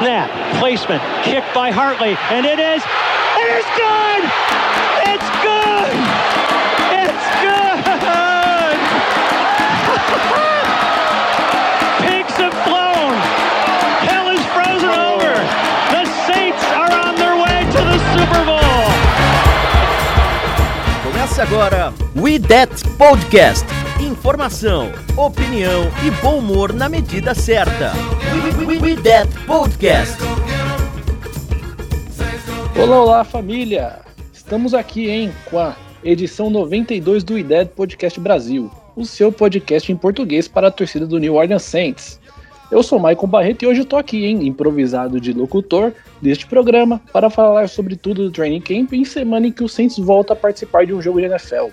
Snap, placement, kick by Hartley, and it is, it is good! Começa agora We That Podcast. Informação, opinião e bom humor na medida certa. We, we, we, we That Podcast. Olá, olá família! Estamos aqui, hein, com a edição 92 do IDED Podcast Brasil, o seu podcast em português para a torcida do New Orleans Saints. Eu sou Maicon Barreto e hoje estou aqui, hein, improvisado de locutor deste programa para falar sobre tudo do training camp em semana em que o Saints volta a participar de um jogo de NFL.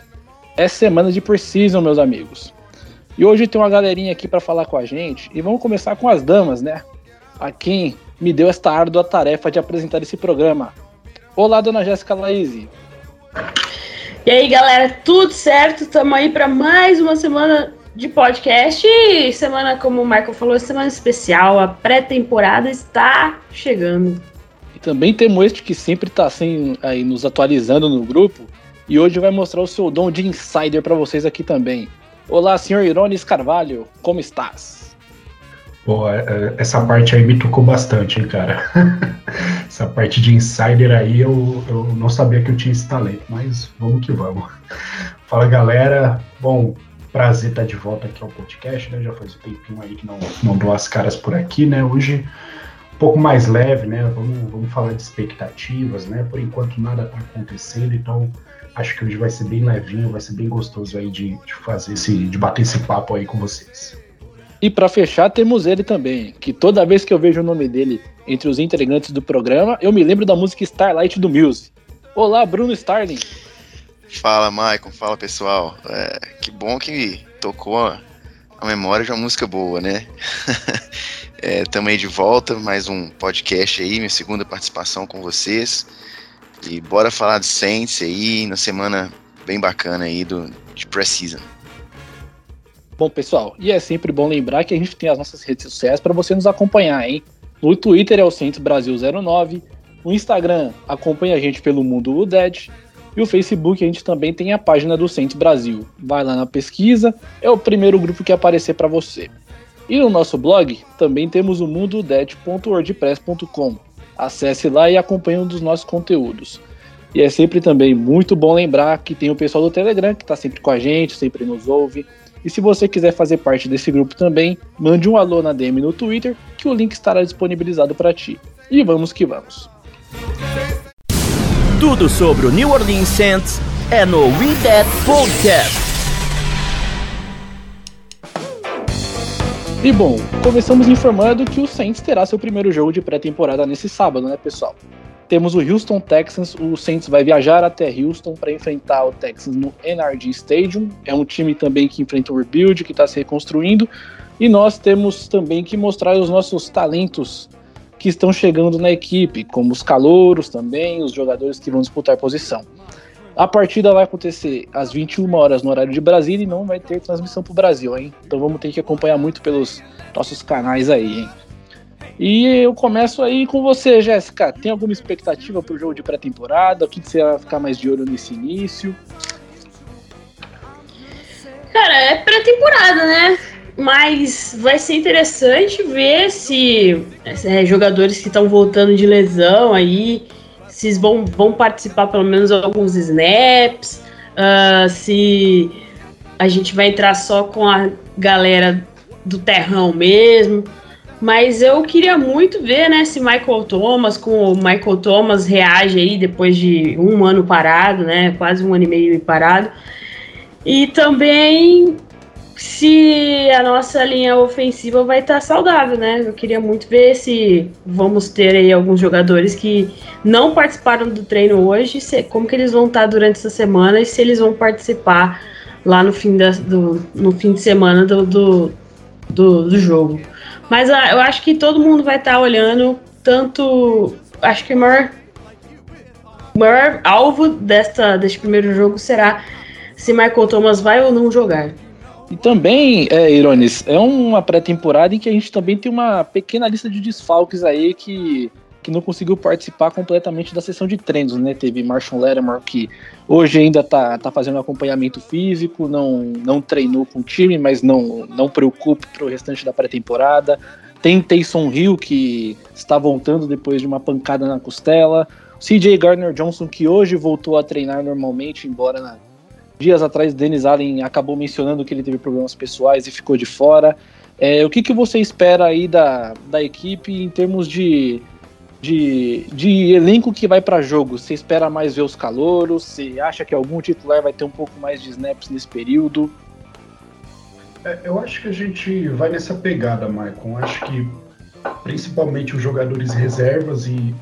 É semana de preseason, meus amigos. E hoje tem uma galerinha aqui para falar com a gente e vamos começar com as damas, né? A quem me deu esta árdua tarefa de apresentar esse programa. Olá, dona Jéssica Laíse. E aí, galera, tudo certo? Estamos aí para mais uma semana de podcast. E semana, como o Michael falou, semana especial. A pré-temporada está chegando. E também temos este que sempre está assim, aí nos atualizando no grupo e hoje vai mostrar o seu dom de insider para vocês aqui também. Olá, senhor Irones Carvalho, como estás? Pô, é, essa parte aí me tocou bastante, hein, cara. essa parte de insider aí eu, eu não sabia que eu tinha esse talento, mas vamos que vamos. Fala galera, bom, prazer estar de volta aqui ao podcast, né? Já faz um tempinho aí que não, não dou as caras por aqui, né? Hoje um pouco mais leve, né? Vamos, vamos falar de expectativas, né? Por enquanto nada está acontecendo, então acho que hoje vai ser bem levinho, vai ser bem gostoso aí de, de fazer esse, de bater esse papo aí com vocês. E para fechar, temos ele também, que toda vez que eu vejo o nome dele entre os integrantes do programa, eu me lembro da música Starlight do Muse. Olá, Bruno Starling. Fala, Maicon. Fala, pessoal. É, que bom que tocou a, memória de uma música boa, né? é, também de volta, mais um podcast aí, minha segunda participação com vocês. E bora falar de Saints aí, na semana bem bacana aí do, de Pré-Season. Bom, pessoal, e é sempre bom lembrar que a gente tem as nossas redes sociais para você nos acompanhar, hein? No Twitter é o Saints Brasil 09, no Instagram acompanha a gente pelo Mundo Dead e o Facebook a gente também tem a página do Saints Brasil. Vai lá na pesquisa, é o primeiro grupo que aparecer para você. E no nosso blog também temos o mundodead.wordpress.com. Acesse lá e acompanhe um dos nossos conteúdos. E é sempre também muito bom lembrar que tem o pessoal do Telegram que está sempre com a gente, sempre nos ouve. E se você quiser fazer parte desse grupo também, mande um alô na DM no Twitter, que o link estará disponibilizado para ti. E vamos que vamos. Tudo sobre o New Orleans Saints é no We That Podcast. E bom, começamos informando que o Saints terá seu primeiro jogo de pré-temporada nesse sábado, né, pessoal? Temos o Houston Texans, o Saints vai viajar até Houston para enfrentar o Texans no NRG Stadium. É um time também que enfrenta o rebuild, que está se reconstruindo. E nós temos também que mostrar os nossos talentos que estão chegando na equipe, como os calouros também, os jogadores que vão disputar posição. A partida vai acontecer às 21 horas no horário de Brasília e não vai ter transmissão para o Brasil, hein? Então vamos ter que acompanhar muito pelos nossos canais aí, hein? E eu começo aí com você, Jéssica. Tem alguma expectativa para o jogo de pré-temporada? O que, você vai ficar mais de olho nesse início? Cara, é pré-temporada, né? Mas vai ser interessante ver se é, jogadores que estão voltando de lesão aí, se vão, vão participar pelo menos alguns snaps, uh, se a gente vai entrar só com a galera do terrão mesmo. Mas eu queria muito ver, né, se Michael Thomas, com o Michael Thomas reage aí depois de um ano parado, né, quase um ano e meio parado. E também se a nossa linha ofensiva vai estar saudável, né? Eu queria muito ver se vamos ter aí alguns jogadores que não participaram do treino hoje, se, como que eles vão estar durante essa semana e se eles vão participar lá no fim, da, do, no fim de semana do, do, do, do jogo. Mas ah, eu acho que todo mundo vai estar olhando Portanto, acho que o maior, o maior alvo desta, deste primeiro jogo será se Michael Thomas vai ou não jogar. E também, é, é uma pré-temporada em que a gente também tem uma pequena lista de desfalques aí que, que não conseguiu participar completamente da sessão de treinos, né? Teve Marshall Lattimore que hoje ainda tá, tá fazendo acompanhamento físico, não, não treinou com o time, mas não, não preocupe para o restante da pré-temporada. Tem Taysom Hill que está voltando depois de uma pancada na costela. CJ Gardner Johnson que hoje voltou a treinar normalmente, embora na, Dias atrás, Denis Allen acabou mencionando que ele teve problemas pessoais e ficou de fora. É, o que, que você espera aí da, da equipe em termos de, de, de elenco que vai para jogo? Você espera mais ver os calouros? Você acha que algum titular vai ter um pouco mais de snaps nesse período? É, eu acho que a gente vai nessa pegada, Maicon. Acho que principalmente os jogadores reservas e,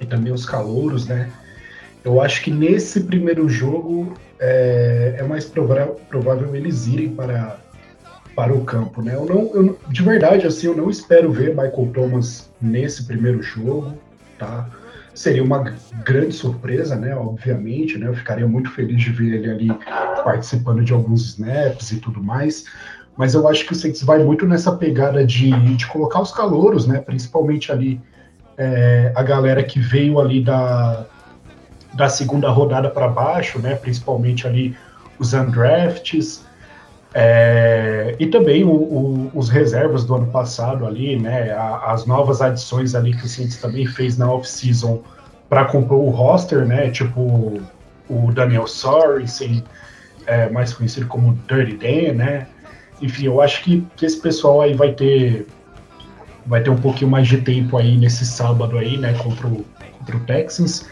e também os calouros, né? Eu acho que nesse primeiro jogo é, é mais provável, provável, eles irem para, para o campo, né? Eu não, eu, de verdade, assim, eu não espero ver Michael Thomas nesse primeiro jogo, tá? Seria uma grande surpresa, né? Obviamente, né? Eu ficaria muito feliz de ver ele ali participando de alguns snaps e tudo mais. Mas eu acho que o Saints vai muito nessa pegada de, de colocar os calouros, né? Principalmente ali é, a galera que veio ali da, da segunda rodada para baixo, né? Principalmente ali os undrafts. É, e também o, o, os reservas do ano passado ali, né? A, as novas adições ali que o Saints também fez na off-season para compor o roster, né? Tipo o Daniel Sorensen, é, mais conhecido como Dirty Dan, né? Enfim, eu acho que, esse pessoal aí vai ter vai ter um pouquinho mais de tempo aí nesse sábado aí, né? Contra o, contra o Texans.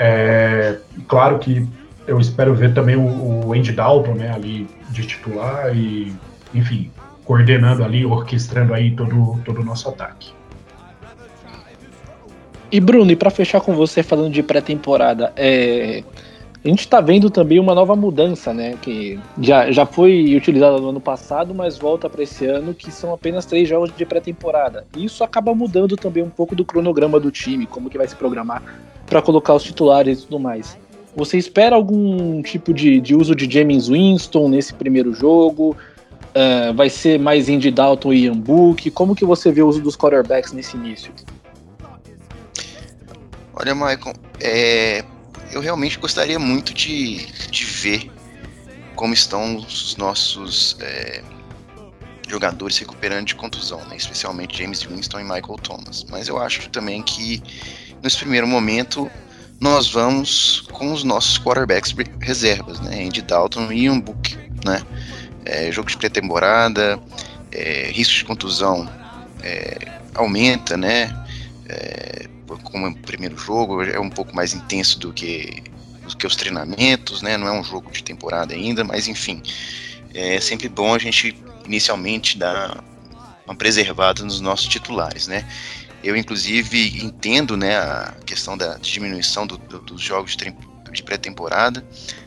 É, claro que eu espero ver também o, o Andy Dalton, né, ali de titular e, enfim, coordenando ali, orquestrando aí todo, todo o nosso ataque. E Bruno, e para fechar com você falando de pré-temporada, é, a gente está vendo também uma nova mudança, né? Que já, já foi utilizada no ano passado, mas volta para esse ano, que são apenas três jogos de pré-temporada. Isso acaba mudando também um pouco do cronograma do time, como que vai se programar para colocar os titulares e tudo mais. Você espera algum tipo de, de uso de James Winston nesse primeiro jogo? Uh, vai ser mais Andy Dalton e Ian Book? Como que você vê o uso dos quarterbacks nesse início? Olha, Michael, é, eu realmente gostaria muito de, de ver como estão os nossos é, jogadores recuperando de contusão, né? especialmente James Winston e Michael Thomas. Mas eu acho também que nesse primeiro momento, nós vamos com os nossos quarterbacks reservas, né? Andy Dalton e um Book, né? É, jogo de pré-temporada, é, risco de contusão é, aumenta, né? É, como é o primeiro jogo, é um pouco mais intenso do que, do que os treinamentos, né? Não é um jogo de temporada ainda, mas enfim, é sempre bom a gente inicialmente dar uma preservada nos nossos titulares, né? Eu, inclusive, entendo né, a questão da diminuição do, do, dos jogos de, de pré-temporada.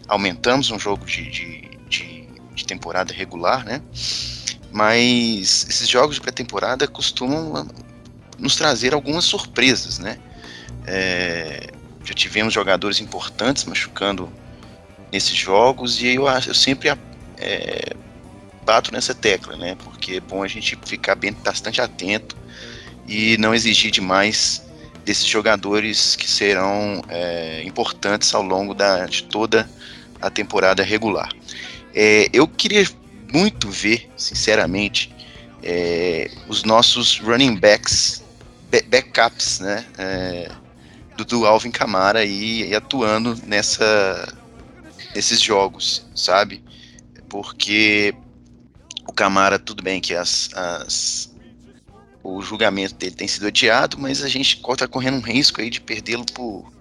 Aumentamos um jogo de, de, de, de temporada regular, né? Mas esses jogos de pré-temporada costumam nos trazer algumas surpresas, né? É, já tivemos jogadores importantes machucando nesses jogos e eu, eu sempre é, bato nessa tecla, né? Porque é bom a gente ficar bem, bastante atento e não exigir demais desses jogadores que serão é, importantes ao longo da, de toda a temporada regular. É, eu queria muito ver, sinceramente, é, os nossos running backs, backups, né, é, do, do, Alvin Kamara aí atuando nessa, nesses jogos, sabe? Porque o Camara, tudo bem que as, as o julgamento dele tem sido adiado, mas a gente está correndo um risco aí de perdê-lo por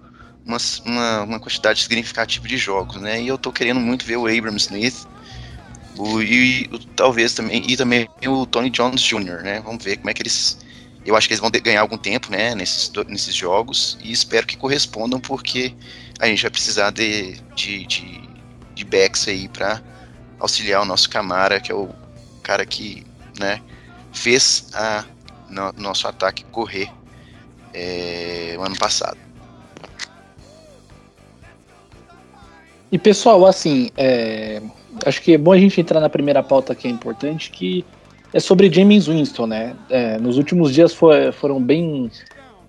uma, uma, uma, quantidade significativa de jogos, né? E eu estou querendo muito ver o Abram Smith o, e o, talvez também e também o Tony Jones Jr., né? Vamos ver como é que eles eu acho que eles vão ganhar algum tempo, né, nesses, nesses jogos e espero que correspondam porque a gente vai precisar de, de, de, de backs aí para auxiliar o nosso Camara, que é o cara que, né, fez a no, nosso ataque correr é, o ano passado. E pessoal, assim, é, acho que é bom a gente entrar na primeira pauta que é importante, que é sobre James Winston, né? É, nos últimos dias foi, foram bem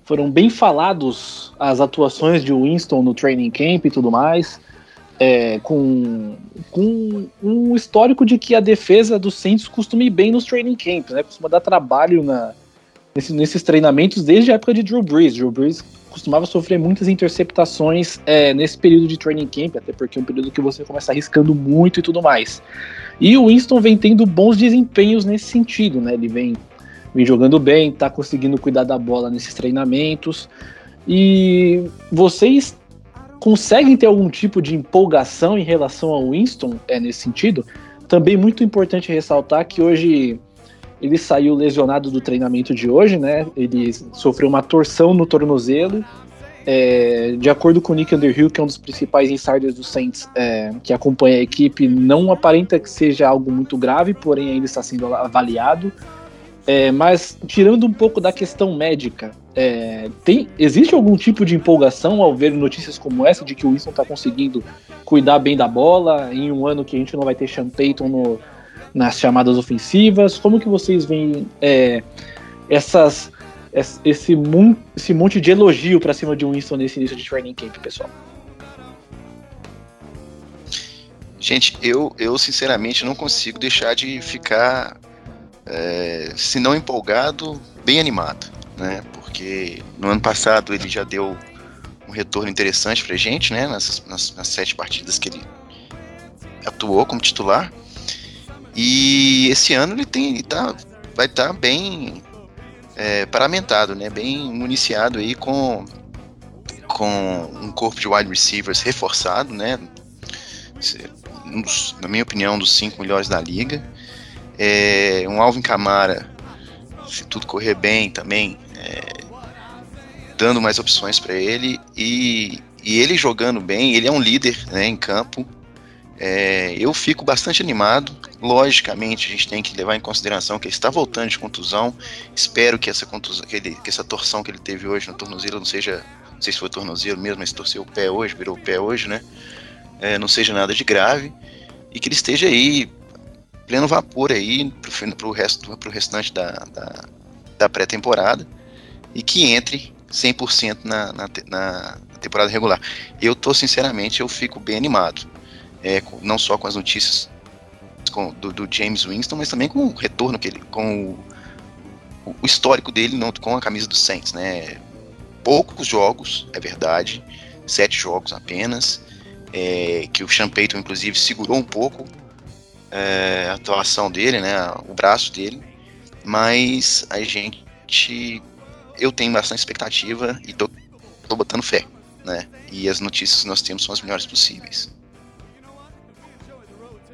foram bem falados as atuações de Winston no training camp e tudo mais, é, com, com um histórico de que a defesa dos Saints costuma ir bem nos training camps, né? Costuma dar trabalho na, nesse, nesses treinamentos desde a época de Drew Brees. Drew Brees costumava sofrer muitas interceptações é, nesse período de training camp, até porque é um período que você começa arriscando muito e tudo mais. E o Winston vem tendo bons desempenhos nesse sentido, né? Ele vem, vem jogando bem, tá conseguindo cuidar da bola nesses treinamentos. E vocês conseguem ter algum tipo de empolgação em relação ao Winston é, nesse sentido? Também muito importante ressaltar que hoje ele saiu lesionado do treinamento de hoje, né? Ele sofreu uma torção no tornozelo. É, de acordo com o Nick Underhill, que é um dos principais insiders do Saints, é, que acompanha a equipe, não aparenta que seja algo muito grave, porém ainda está sendo avaliado. É, mas tirando um pouco da questão médica, é, tem, existe algum tipo de empolgação ao ver notícias como essa de que o Winston está conseguindo cuidar bem da bola em um ano que a gente não vai ter Sean Payton no, nas chamadas ofensivas? Como que vocês veem é, essas, esse, esse monte de elogio para cima de Winston nesse início de training camp, pessoal? Gente, eu, eu sinceramente não consigo deixar de ficar, é, se não empolgado, bem animado, né? Porque no ano passado ele já deu um retorno interessante pra gente, né? Nas, nas, nas sete partidas que ele atuou como titular. E esse ano ele tem, ele tá, vai estar tá bem é, paramentado, né? Bem municiado aí com com um corpo de wide receivers reforçado, né? na minha opinião, um dos cinco melhores da liga. É, um Alvin Camara, se tudo correr bem também, é, dando mais opções para ele e, e ele jogando bem, ele é um líder né, em campo. É, eu fico bastante animado. Logicamente, a gente tem que levar em consideração que ele está voltando de contusão. Espero que essa contusão, que, ele, que essa torção que ele teve hoje no tornozelo não seja, não sei se foi tornozelo mesmo, mas torceu o pé hoje, virou o pé hoje, né? É, não seja nada de grave e que ele esteja aí pleno vapor aí para o resto, pro restante da, da, da pré-temporada e que entre 100% na, na, na temporada regular. Eu tô sinceramente, eu fico bem animado, é, não só com as notícias com, do, do, James Winston, mas também com o retorno que ele, com o, o histórico dele com a camisa do Saints, né? Poucos jogos, é verdade, sete jogos apenas, é, que o Sean Payton, inclusive, segurou um pouco é, a atuação dele, né? O braço dele, mas a gente, eu tenho bastante expectativa e tô, tô botando fé, né? E as notícias que nós temos são as melhores possíveis.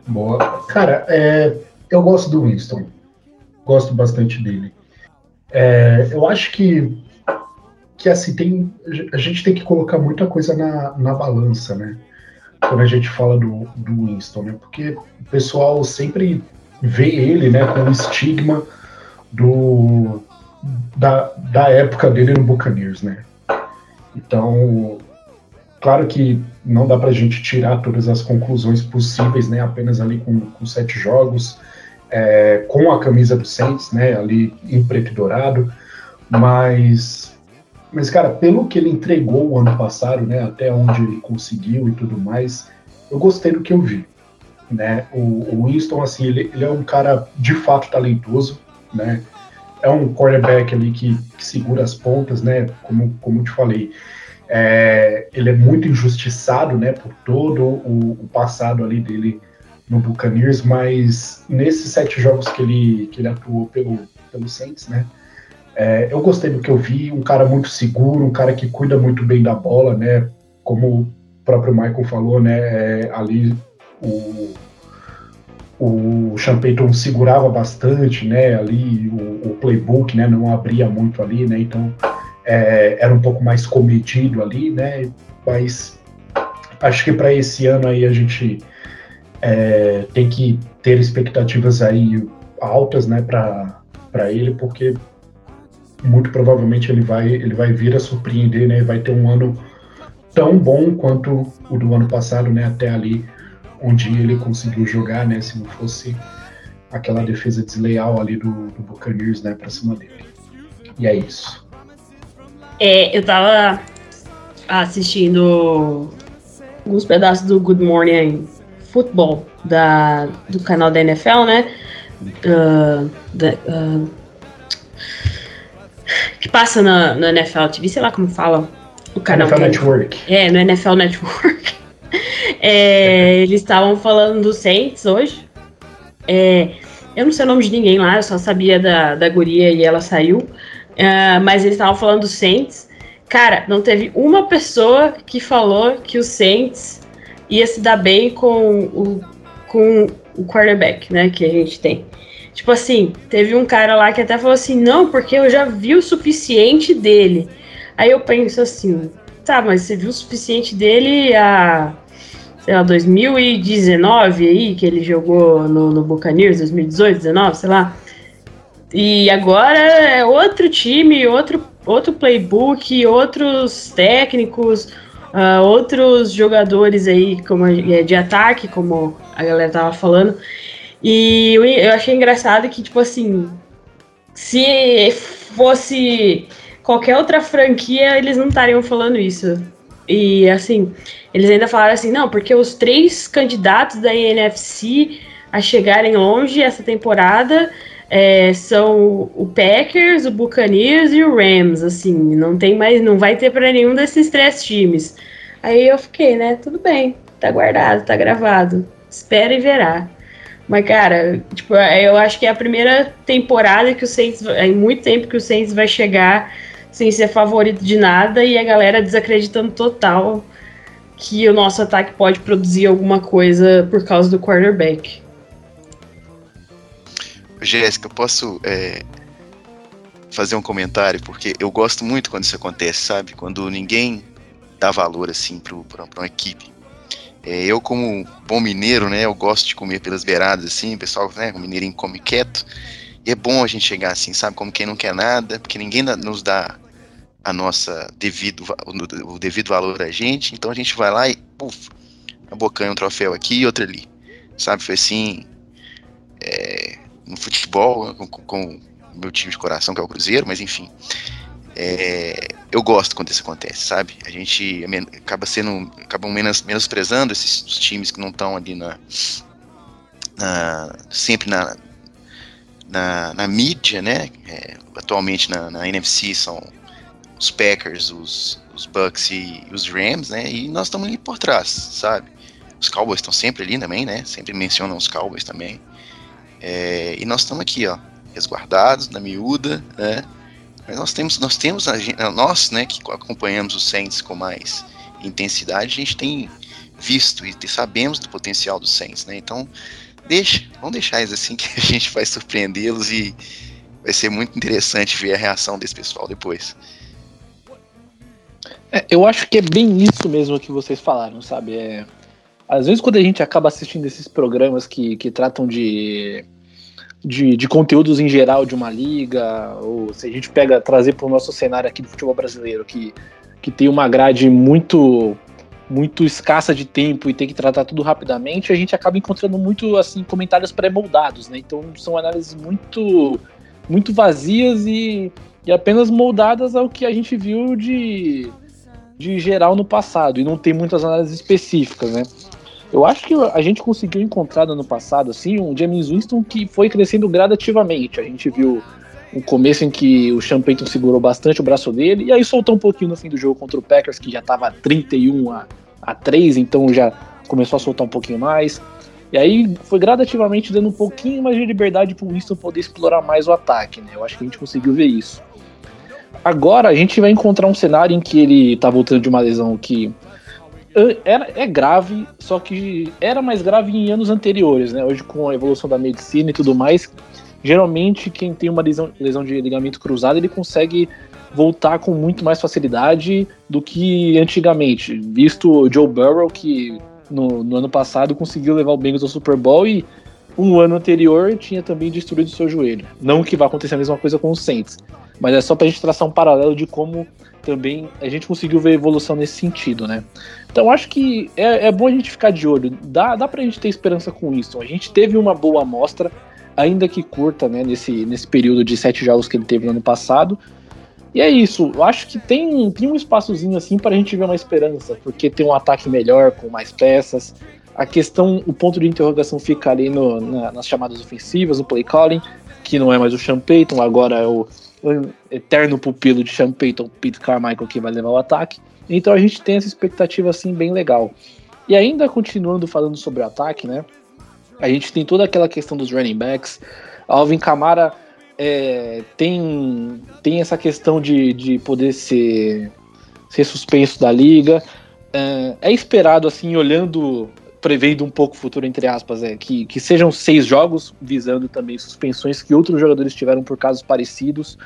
Boa. Cara, é, eu gosto do Winston. Gosto bastante dele. É, eu acho que, que assim, tem, a gente tem que colocar muita coisa na, na balança, né? Quando a gente fala do, do Winston, né? Porque o pessoal sempre vê ele, né, com o estigma do, da, da época dele no Buccaneers, né? Então, claro que não dá para a gente tirar todas as conclusões possíveis, né? Apenas ali com, com sete jogos, é, com a camisa do Saints, né? Ali em preto e dourado, mas, mas cara, pelo que ele entregou o ano passado, né? Até onde ele conseguiu e tudo mais, eu gostei do que eu vi, né? O, o Winston, assim, ele, ele é um cara de fato talentoso, né? É um quarterback ali que, que segura as pontas, né? Como, como eu te falei. É, ele é muito injustiçado, né, por todo o, o, passado ali dele no Buccaneers, mas nesses sete jogos que ele, que ele atuou pelo, pelo Saints, né, é, eu gostei do que eu vi, um cara muito seguro, um cara que cuida muito bem da bola, né, como o próprio Michael falou, né, é, ali o, o Sean Payton segurava bastante, né, ali o, o playbook, né, não abria muito ali, né, então é, era um pouco mais comedido ali, né? Mas acho que para esse ano aí a gente é, tem que ter expectativas aí altas, né, para ele, porque muito provavelmente ele vai, ele vai vir a surpreender, né? Vai ter um ano tão bom quanto o do ano passado, né? Até ali onde ele conseguiu jogar, né? Se não fosse aquela defesa desleal ali do, do Buccaneers, né? Pra cima dele. E é isso. É, eu tava assistindo alguns pedaços do Good Morning Football da, do canal da NFL, né? Uh, da, uh, que passa na, na NFL TV, sei lá como fala o canal. NFL Network. É, no NFL Network. é, eles estavam falando do Saints hoje. É, eu não sei o nome de ninguém lá, eu só sabia da, da guria e ela saiu. Uh, mas eles estavam falando do Saints. Cara, não teve uma pessoa que falou que o Saints ia se dar bem com o, com o quarterback, né, que a gente tem. Tipo assim, teve um cara lá que até falou assim, não, porque eu já vi o suficiente dele. Aí eu penso assim, tá, mas você viu o suficiente dele a, sei lá, 2019 aí, que ele jogou no, no Buccaneers, 2018, 19, sei lá. E agora é outro time, outro, outro playbook, outros técnicos, uh, outros jogadores aí como é, de ataque, como a galera tava falando. E eu, eu achei engraçado que, tipo assim, se fosse qualquer outra franquia, eles não estariam falando isso. E assim, eles ainda falaram assim, não, porque os três candidatos da NFC a chegarem longe essa temporada é, são o Packers, o Buccaneers e o Rams, assim, não tem mais, não vai ter para nenhum desses três times. Aí eu fiquei, né, tudo bem, tá guardado, tá gravado, espera e verá. Mas, cara, tipo, eu acho que é a primeira temporada que o Saints, em muito tempo que o Saints vai chegar sem ser favorito de nada e a galera desacreditando total que o nosso ataque pode produzir alguma coisa por causa do quarterback. Jéssica, posso é, fazer um comentário? Porque eu gosto muito quando isso acontece, sabe? Quando ninguém dá valor assim para uma equipe. É, eu, como bom mineiro, né, eu gosto de comer pelas beiradas, assim, o pessoal, né, o mineirinho come quieto. E é bom a gente chegar assim, sabe, como quem não quer nada, porque ninguém nos dá a nossa devido, o devido valor a gente, então a gente vai lá e, puf, abocanha um troféu aqui e outro ali. Sabe, foi assim, é, no futebol, com, com o meu time de coração, que é o Cruzeiro, mas enfim. É, eu gosto quando isso acontece, sabe? A gente acaba sendo, acabam menos, menosprezando esses times que não estão ali na, na, sempre na, na, na mídia, né? É, atualmente na, na, NFC são os Packers, os, os Bucks e os Rams, né? E nós estamos ali por trás, sabe? Os Cowboys estão sempre ali também, né? Sempre mencionam os Cowboys também. É, e nós estamos aqui, ó, resguardados, na miúda, né? Mas nós temos, nós temos, nós, né, que acompanhamos os Saints com mais intensidade, a gente tem visto e sabemos do potencial dos Saints, né? Então, deixa, vamos deixar eles assim que a gente vai surpreendê-los e vai ser muito interessante ver a reação desse pessoal depois. É, eu acho que é bem isso mesmo que vocês falaram, sabe? É, às vezes quando a gente acaba assistindo esses programas que, que tratam de de, de conteúdos em geral de uma liga, ou se a gente pega trazer para o nosso cenário aqui do futebol brasileiro, que, que tem uma grade muito muito escassa de tempo e tem que tratar tudo rapidamente, a gente acaba encontrando muito assim comentários pré-moldados, né? Então são análises muito muito vazias e, e apenas moldadas ao que a gente viu de, de geral no passado e não tem muitas análises específicas, né? Eu acho que a gente conseguiu encontrar no ano passado assim um James Winston que foi crescendo gradativamente. A gente viu um começo em que o Sean Payton segurou bastante o braço dele e aí soltou um pouquinho no fim do jogo contra o Packers que já estava 31 a, a 3, então já começou a soltar um pouquinho mais. E aí foi gradativamente dando um pouquinho mais de liberdade para o Winston poder explorar mais o ataque, né? Eu acho que a gente conseguiu ver isso. Agora a gente vai encontrar um cenário em que ele está voltando de uma lesão que era, é grave, só que era mais grave em anos anteriores, né? Hoje, com a evolução da medicina e tudo mais, geralmente quem tem uma lesão, lesão de ligamento cruzado, ele consegue voltar com muito mais facilidade do que antigamente. Visto o Joe Burrow, que no, no ano passado conseguiu levar o Bengals ao Super Bowl e um ano anterior tinha também destruído seu joelho. Não que vá acontecer a mesma coisa com o Saints, mas é só para a gente traçar um paralelo de como também a gente conseguiu ver evolução nesse sentido, né? Então acho que é, é bom a gente ficar de olho, dá, dá pra gente ter esperança com isso. A gente teve uma boa amostra, ainda que curta, né, nesse, nesse período de sete jogos que ele teve no ano passado. E é isso, eu acho que tem, tem um espaçozinho assim para a gente ver uma esperança, porque tem um ataque melhor, com mais peças. A questão, o ponto de interrogação fica ali no, na, nas chamadas ofensivas, no play calling, que não é mais o Sean Payton, agora é o, o eterno pupilo de Sean Payton, Pete Carmichael, que vai levar o ataque. Então a gente tem essa expectativa assim bem legal. E ainda continuando falando sobre o ataque, né? A gente tem toda aquela questão dos running backs. Alvin Kamara é, tem, tem essa questão de, de poder ser, ser suspenso da liga. É, é esperado, assim, olhando, prevendo um pouco o futuro, entre aspas, é, que, que sejam seis jogos, visando também suspensões que outros jogadores tiveram por casos parecidos.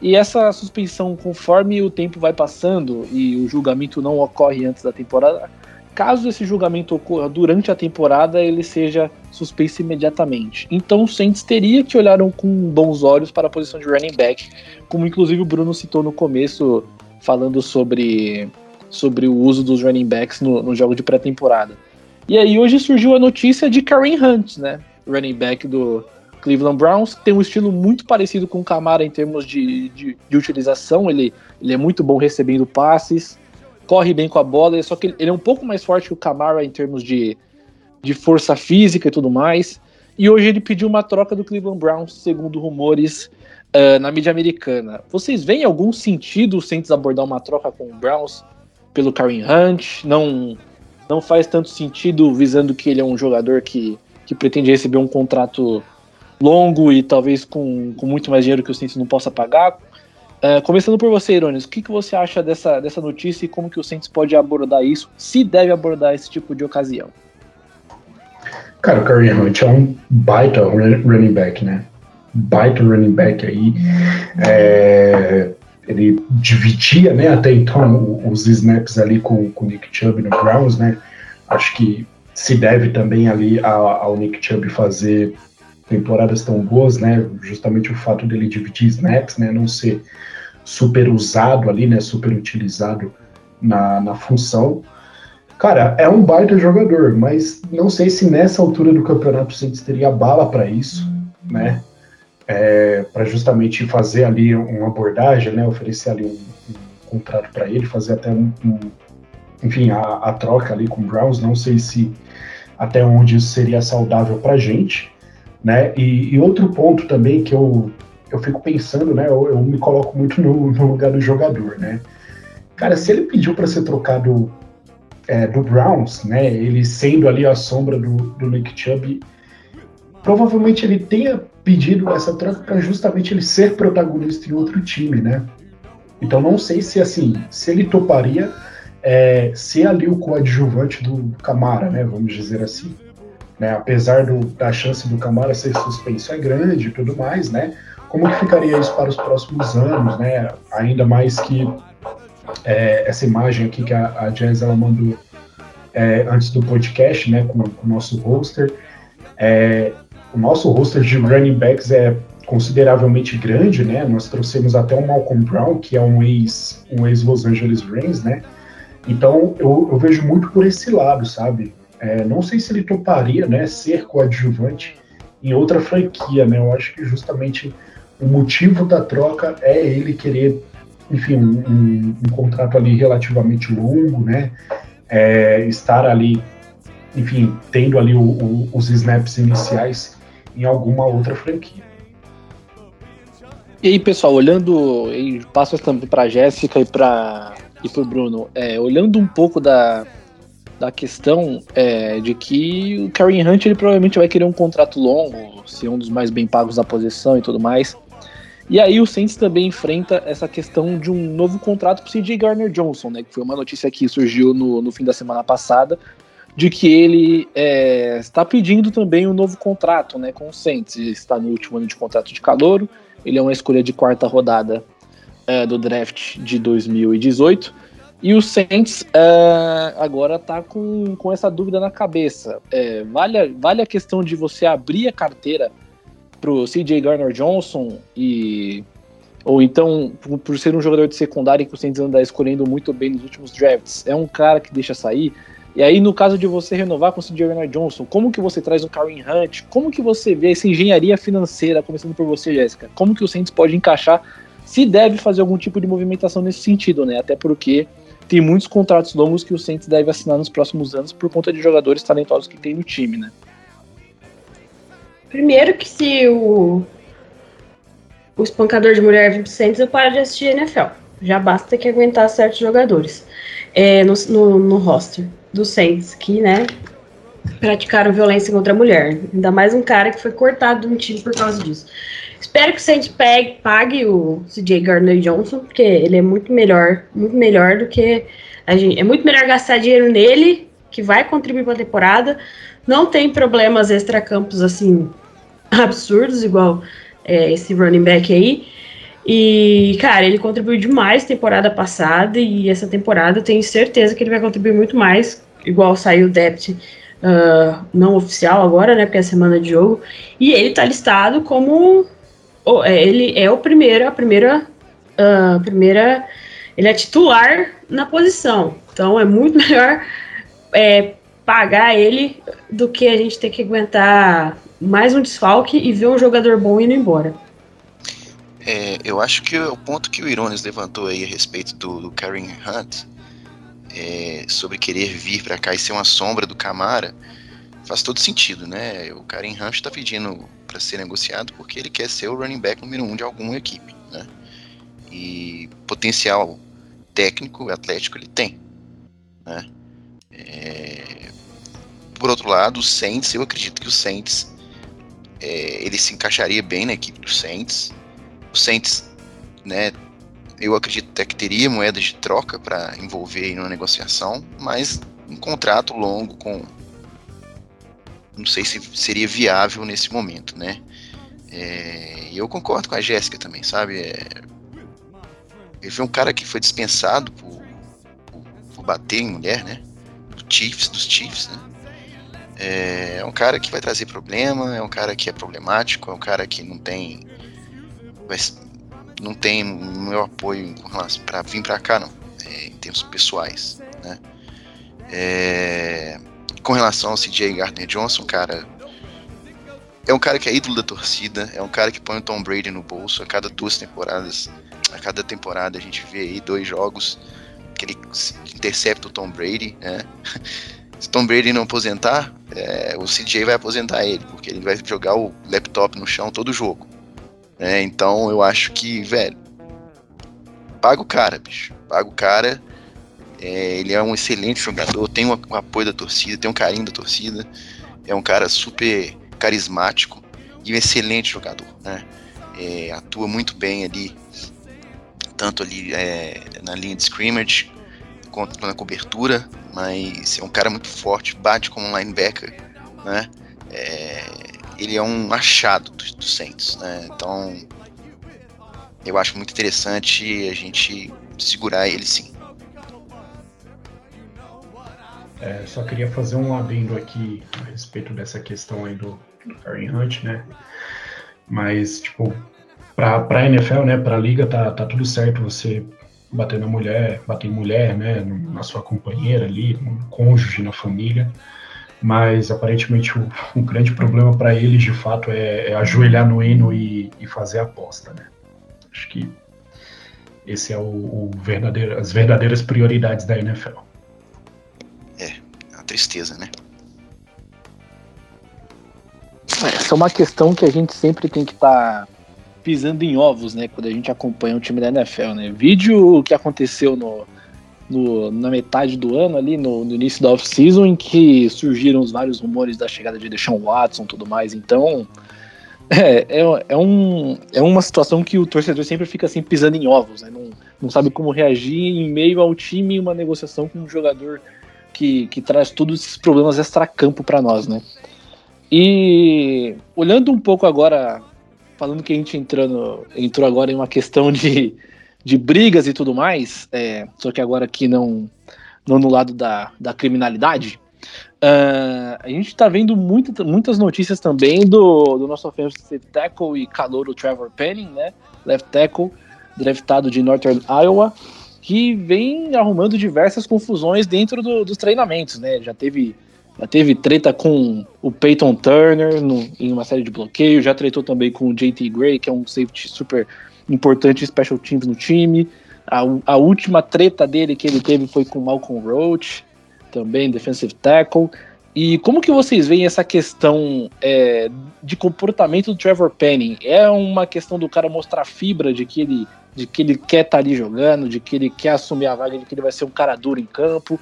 E essa suspensão, conforme o tempo vai passando e o julgamento não ocorre antes da temporada, caso esse julgamento ocorra durante a temporada, ele seja suspenso imediatamente. Então o Saints teria que olhar com bons olhos para a posição de running back, como inclusive o Bruno citou no começo, falando sobre, sobre o uso dos running backs no, no jogo de pré-temporada. E aí hoje surgiu a notícia de Karen Hunt, né? Running back do Cleveland Browns, tem um estilo muito parecido com o Camara em termos de, de, de utilização, ele, ele é muito bom recebendo passes, corre bem com a bola, só que ele é um pouco mais forte que o Camara em termos de, de força física e tudo mais. E hoje ele pediu uma troca do Cleveland Browns, segundo rumores uh, na mídia americana. Vocês veem algum sentido sem abordar uma troca com o Browns pelo Karen Hunt? Não, não faz tanto sentido visando que ele é um jogador que, que pretende receber um contrato longo e talvez com, com muito mais dinheiro que o Saints não possa pagar. É, começando por você, Irônios, o que, que você acha dessa, dessa notícia e como que o Saints pode abordar isso, se deve abordar esse tipo de ocasião? Cara, o Kareem Hunt é um baita running back, né? Baita running back aí. É, ele dividia, né, até então, os snaps ali com, o Nick Chubb no Browns, né? Acho que se deve também ali ao Nick Chubb fazer temporadas tão boas, né? Justamente o fato dele dividir snaps, né? Não ser super usado ali, né? Super utilizado na, na função. Cara, é um baita jogador, mas não sei se nessa altura do campeonato o Saints teria bala para isso, né? É, para justamente fazer ali uma abordagem, né? Oferecer ali um, um contrato para ele, fazer até um, um enfim, a, a, troca ali com o Browns. Não sei se até onde isso seria saudável para gente. Né? E, e, outro ponto também que eu, eu fico pensando, né? Eu, eu me coloco muito no, no, lugar do jogador, né? Cara, se ele pediu para ser trocado é, do Browns, né? Ele sendo ali a sombra do, do Nick Chubb, provavelmente ele tenha pedido essa troca para justamente ele ser protagonista em outro time, né? Então não sei se assim, se ele toparia é, ser ali o coadjuvante do Camara, né? Vamos dizer assim. Né? Apesar do, da chance do Camara ser suspenso é grande e tudo mais, né? Como que ficaria isso para os próximos anos, né? Ainda mais que é, essa imagem aqui que a, a Jazz ela mandou é, antes do podcast, né? Com, com o nosso roster. É, nosso roster de running backs é consideravelmente grande, né? Nós trouxemos até o Malcolm Brown, que é um ex um ex Los Angeles Rams, né? Então eu, eu vejo muito por esse lado, sabe? É, não sei se ele toparia né, ser coadjuvante em outra franquia, né? Eu acho que justamente o motivo da troca é ele querer, enfim, um, um, um contrato ali relativamente longo, né? É, estar ali, enfim, tendo ali o, o, os snaps iniciais em alguma outra franquia. E aí, pessoal, olhando, e passo também para Jéssica e para e para o Bruno, é, olhando um pouco da, da questão é, de que o Karen Hunt ele provavelmente vai querer um contrato longo, ser um dos mais bem pagos da posição e tudo mais. E aí o Saints também enfrenta essa questão de um novo contrato para CJ Garner Johnson, né? Que foi uma notícia que surgiu no, no fim da semana passada, de que ele é, está pedindo também um novo contrato, né? Com o Saints. Ele está no último ano de contrato de calouro. Ele é uma escolha de quarta rodada é, do draft de 2018. E o Saints uh, agora tá com, com essa dúvida na cabeça. É, vale, vale a questão de você abrir a carteira pro CJ Garner Johnson e Ou então, por, ser um jogador de secundária que o Saints anda escolhendo muito bem nos últimos drafts, é um cara que deixa sair. E aí, no caso de você renovar com o CJ Renard Johnson, como que você traz um Karen Hunt? Como que você vê essa engenharia financeira, começando por você, Jéssica? Como que o Saints pode encaixar, se deve fazer algum tipo de movimentação nesse sentido, né? Até porque tem muitos contratos longos que o Saints deve assinar nos próximos anos por conta de jogadores talentosos que tem no time, né? Primeiro que se o, o espancador de mulher vir Saints, eu paro de assistir NFL. Já basta que aguentar certos jogadores é, no, no, no roster do Saints, que, né, praticaram violência contra a mulher. Ainda mais um cara que foi cortado de um time por causa disso. Espero que o Saints pegue, pague o CJ Gardner Johnson, porque ele é muito melhor, muito melhor do que a gente. É muito melhor gastar dinheiro nele, que vai contribuir para a temporada. Não tem problemas extracampos assim absurdos, igual é, esse running back aí. E, cara, ele contribuiu demais temporada passada e essa temporada tenho certeza que ele vai contribuir muito mais, igual saiu o depth uh, não oficial agora, né, porque é semana de jogo, e ele tá listado como oh, ele é o primeiro, a primeira, uh, primeira, ele é titular na posição, então é muito melhor é, pagar ele do que a gente ter que aguentar mais um desfalque e ver um jogador bom indo embora. É, eu acho que o ponto que o Irones levantou aí a respeito do, do Karen Hunt, é, sobre querer vir para cá e ser uma sombra do Camara, faz todo sentido, né? O Karen Hunt está pedindo para ser negociado porque ele quer ser o running back número um de alguma equipe, né? E potencial técnico, atlético ele tem, né? É... Por outro lado, o Saints, eu acredito que o Saints é, ele se encaixaria bem na equipe do Saints o Saints, né, eu acredito até que teria moedas de troca para envolver em uma negociação, mas um contrato longo com não sei se seria viável nesse momento, né? É, eu concordo com a Jéssica também, sabe? É, ele foi um cara que foi dispensado por, por, por, bater em mulher, né? Do Chiefs, dos Chiefs, né? É, é um cara que vai trazer problema, é um cara que é problemático, é um cara que não tem mas não tem meu apoio para vir para cá, não, é, em termos pessoais, né? É, com relação ao CJ Gardner Johnson, cara, é um cara que é ídolo da torcida, é um cara que põe o Tom Brady no bolso a cada duas temporadas, a cada temporada a gente vê aí dois jogos que ele intercepta o Tom Brady, né? Se Tom Brady não aposentar, é, o CJ vai aposentar ele, porque ele vai jogar o laptop no chão todo jogo. É, então eu acho que, velho, paga o cara, bicho. Paga o cara. É, ele é um excelente jogador, tem o um apoio da torcida, tem um carinho da torcida. É um cara super carismático e um excelente jogador, né? É, atua muito bem ali, tanto ali é, na linha de scrimmage quanto na cobertura, mas é um cara muito forte, bate como um linebacker, né? É, ele é um achado do, do Saints, né? Então, eu acho muito interessante a gente segurar ele sim. É, só queria fazer um adendo aqui a respeito dessa questão aí do, Karen Hunt, né? Mas, tipo, pra, pra NFL, né, pra liga, tá, tá tudo certo você bater na mulher, bater em mulher, né, na sua companheira ali, no cônjuge, na família mas aparentemente o, o grande problema para eles de fato é, é, ajoelhar no hino e, e, fazer a aposta, né? Acho que esse é o, o verdadeiro, as verdadeiras prioridades da NFL. É, é uma tristeza, né? Essa é uma questão que a gente sempre tem que estar tá pisando em ovos, né? Quando a gente acompanha o time da NFL, né? Vídeo o que aconteceu no, no, na metade do ano ali, no, no início da off-season, em que surgiram os vários rumores da chegada de Deshaun Watson e tudo mais. Então, é, é, é, um, é uma situação que o torcedor sempre fica assim pisando em ovos, né? não, não sabe como reagir em meio ao time uma negociação com um jogador que, que traz todos esses problemas extra-campo para nós, né? E olhando um pouco agora, falando que a gente entrando, entrou agora em uma questão de, de brigas e tudo mais, é, só que agora aqui não, não no lado da, da criminalidade, uh, a gente está vendo muito, muitas notícias também do, do nosso offensive tackle e calouro Trevor Penning, né, left tackle, draftado de Northern Iowa, que vem arrumando diversas confusões dentro do, dos treinamentos, né? Já teve, já teve treta com o Peyton Turner no, em uma série de bloqueios, já tretou também com o JT Gray, que é um safety super importante special teams no time. A, a última treta dele que ele teve foi com Malcolm Roach, também defensive tackle. E como que vocês veem essa questão é, de comportamento do Trevor Penning? É uma questão do cara mostrar fibra de que ele, de que ele quer estar tá ali jogando, de que ele quer assumir a vaga, de que ele vai ser um cara duro em campo?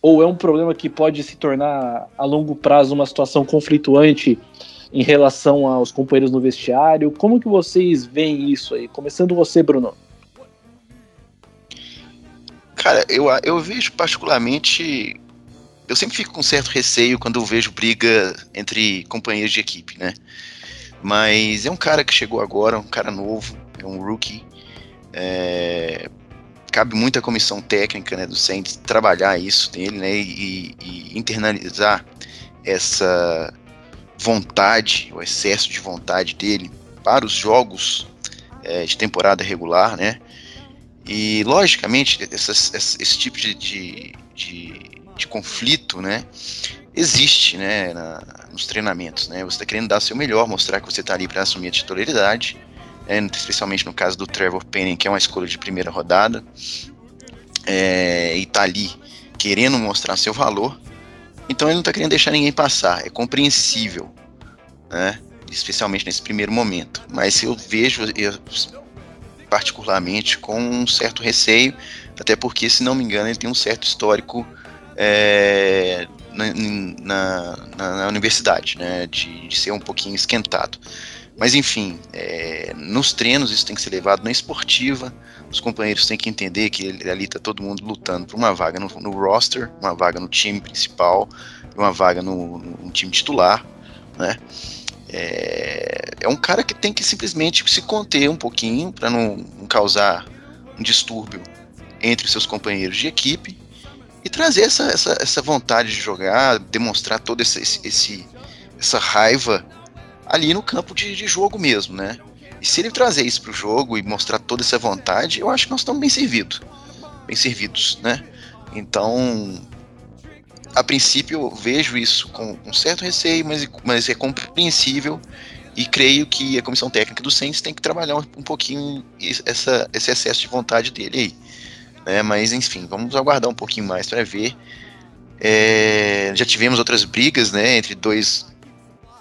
Ou é um problema que pode se tornar a longo prazo uma situação conflituante em relação aos companheiros no vestiário? Como que vocês veem isso aí? Começando você, Bruno. Cara, eu, eu vejo particularmente eu sempre fico com certo receio quando eu vejo briga entre companheiros de equipe, né? Mas é um cara que chegou agora, um cara novo, é um rookie. É, cabe muito à comissão técnica né, do Saints trabalhar isso nele, né? E, e internalizar essa vontade, o excesso de vontade dele para os jogos é, de temporada regular, né? E logicamente esse, tipo de, de, de de conflito, né, existe, né, na, nos treinamentos, né, você está querendo dar seu melhor, mostrar que você está ali para assumir a titularidade, né, especialmente no caso do Trevor Penning, que é uma escolha de primeira rodada, é, e está ali querendo mostrar seu valor, então ele não está querendo deixar ninguém passar, é compreensível, né, especialmente nesse primeiro momento, mas eu vejo eu, particularmente com um certo receio, até porque, se não me engano, ele tem um certo histórico é, na, na, na, universidade, né, de, de, ser um pouquinho esquentado. Mas enfim, é, nos treinos isso tem que ser levado na esportiva. Os companheiros têm que entender que ali está todo mundo lutando por uma vaga no, no, roster, uma vaga no time principal, uma vaga no, no time titular, né? É, é, um cara que tem que simplesmente se conter um pouquinho para não, não causar um distúrbio entre os seus companheiros de equipe e trazer essa, essa, essa vontade de jogar, demonstrar toda esse, esse, essa raiva ali no campo de, de jogo mesmo, né? E se ele trazer isso para o jogo e mostrar toda essa vontade, eu acho que nós estamos bem servidos. Bem servidos, né? Então, a princípio, eu vejo isso com um certo receio, mas, mas é compreensível e creio que a comissão técnica do Saints tem que trabalhar um, um pouquinho essa, esse excesso de vontade dele aí. Né? Mas enfim, vamos aguardar um pouquinho mais para ver. É, já tivemos outras brigas, né, entre dois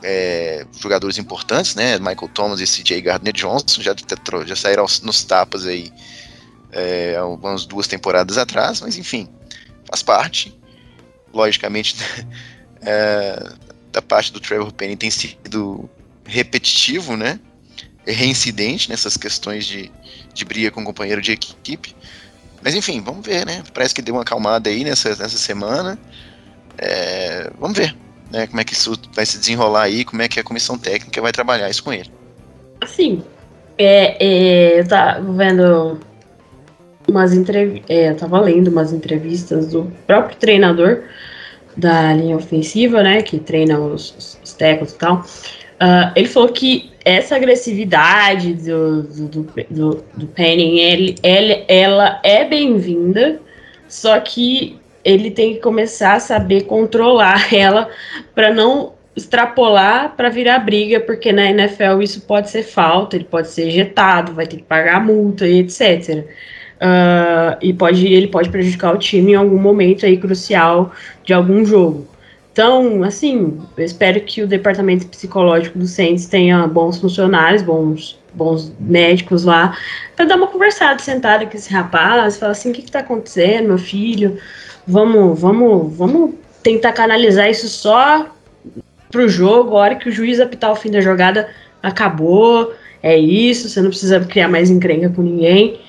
é, jogadores importantes, né, Michael Thomas e CJ Gardner Johnson, já, já saíram nos tapas aí é, duas temporadas atrás, mas enfim, faz parte. Logicamente, é, da parte do Trevor Penny tem sido repetitivo, né, reincidente nessas questões de, de briga com companheiro de equipe. Mas enfim, vamos ver, né? Parece que deu uma acalmada aí nessa, nessa semana. É, vamos ver né, como é que isso vai se desenrolar aí, como é que a comissão técnica vai trabalhar isso com ele. Assim, é, é, eu tava vendo umas entrevistas, é, eu tava lendo umas entrevistas do próprio treinador da linha ofensiva, né, que treina os, os e tal. Uh, ele falou que essa agressividade do, do, do, do Penning, ele, ele, ela é bem-vinda, só que ele tem que começar a saber controlar ela para não extrapolar para virar briga, porque na NFL isso pode ser falta, ele pode ser ejetado, vai ter que pagar multa e etc. Uh, ah, e pode, ele pode prejudicar o time em algum momento aí crucial de algum jogo. Então, assim, eu espero que o departamento psicológico do Saints tenha bons funcionários, bons, bons médicos lá, para dar uma conversada, sentada com esse rapaz, falar assim, o que está acontecendo, meu filho? Vamos, vamos, vamos tentar canalizar isso só pro jogo, a hora que o juiz apitar o fim da jogada, acabou, é isso, você não precisa criar mais encrenca com ninguém.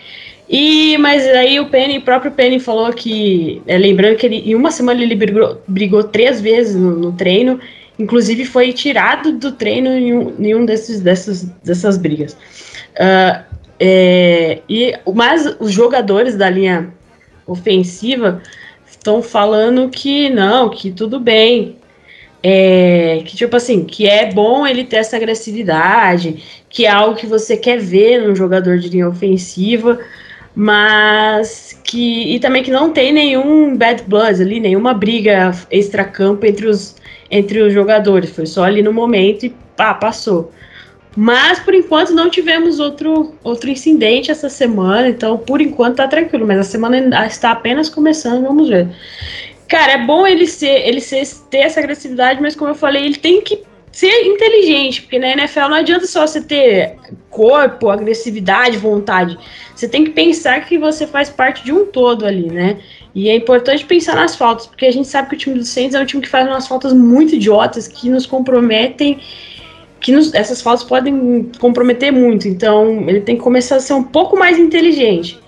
E, mas aí o Penny, o próprio Penny falou que, é, lembrando que ele, em uma semana ele brigou, brigou três vezes no, no, treino, inclusive foi tirado do treino em um, em um desses, dessas, dessas brigas. Uh, é, e, mas os jogadores da linha ofensiva estão falando que não, que tudo bem, é, que tipo assim, que é bom ele ter essa agressividade, que é algo que você quer ver num jogador de linha ofensiva, mas que e também que não tem nenhum bad blood ali, nenhuma briga extra-campo entre os entre os jogadores, foi só ali no momento e pá, passou. Mas por enquanto não tivemos outro, outro incidente essa semana, então por enquanto tá tranquilo, mas a semana está apenas começando, vamos ver. Cara, é bom ele ser, ele ser, ter essa agressividade, mas como eu falei, ele tem que ser inteligente, porque na NFL não adianta só você ter corpo, agressividade, vontade. Você tem que pensar que você faz parte de um todo ali, né? E é importante pensar nas faltas, porque a gente sabe que o time do Saints é um time que faz umas faltas muito idiotas que nos comprometem que nos, essas faltas podem comprometer muito. Então, ele tem que começar a ser um pouco mais inteligente.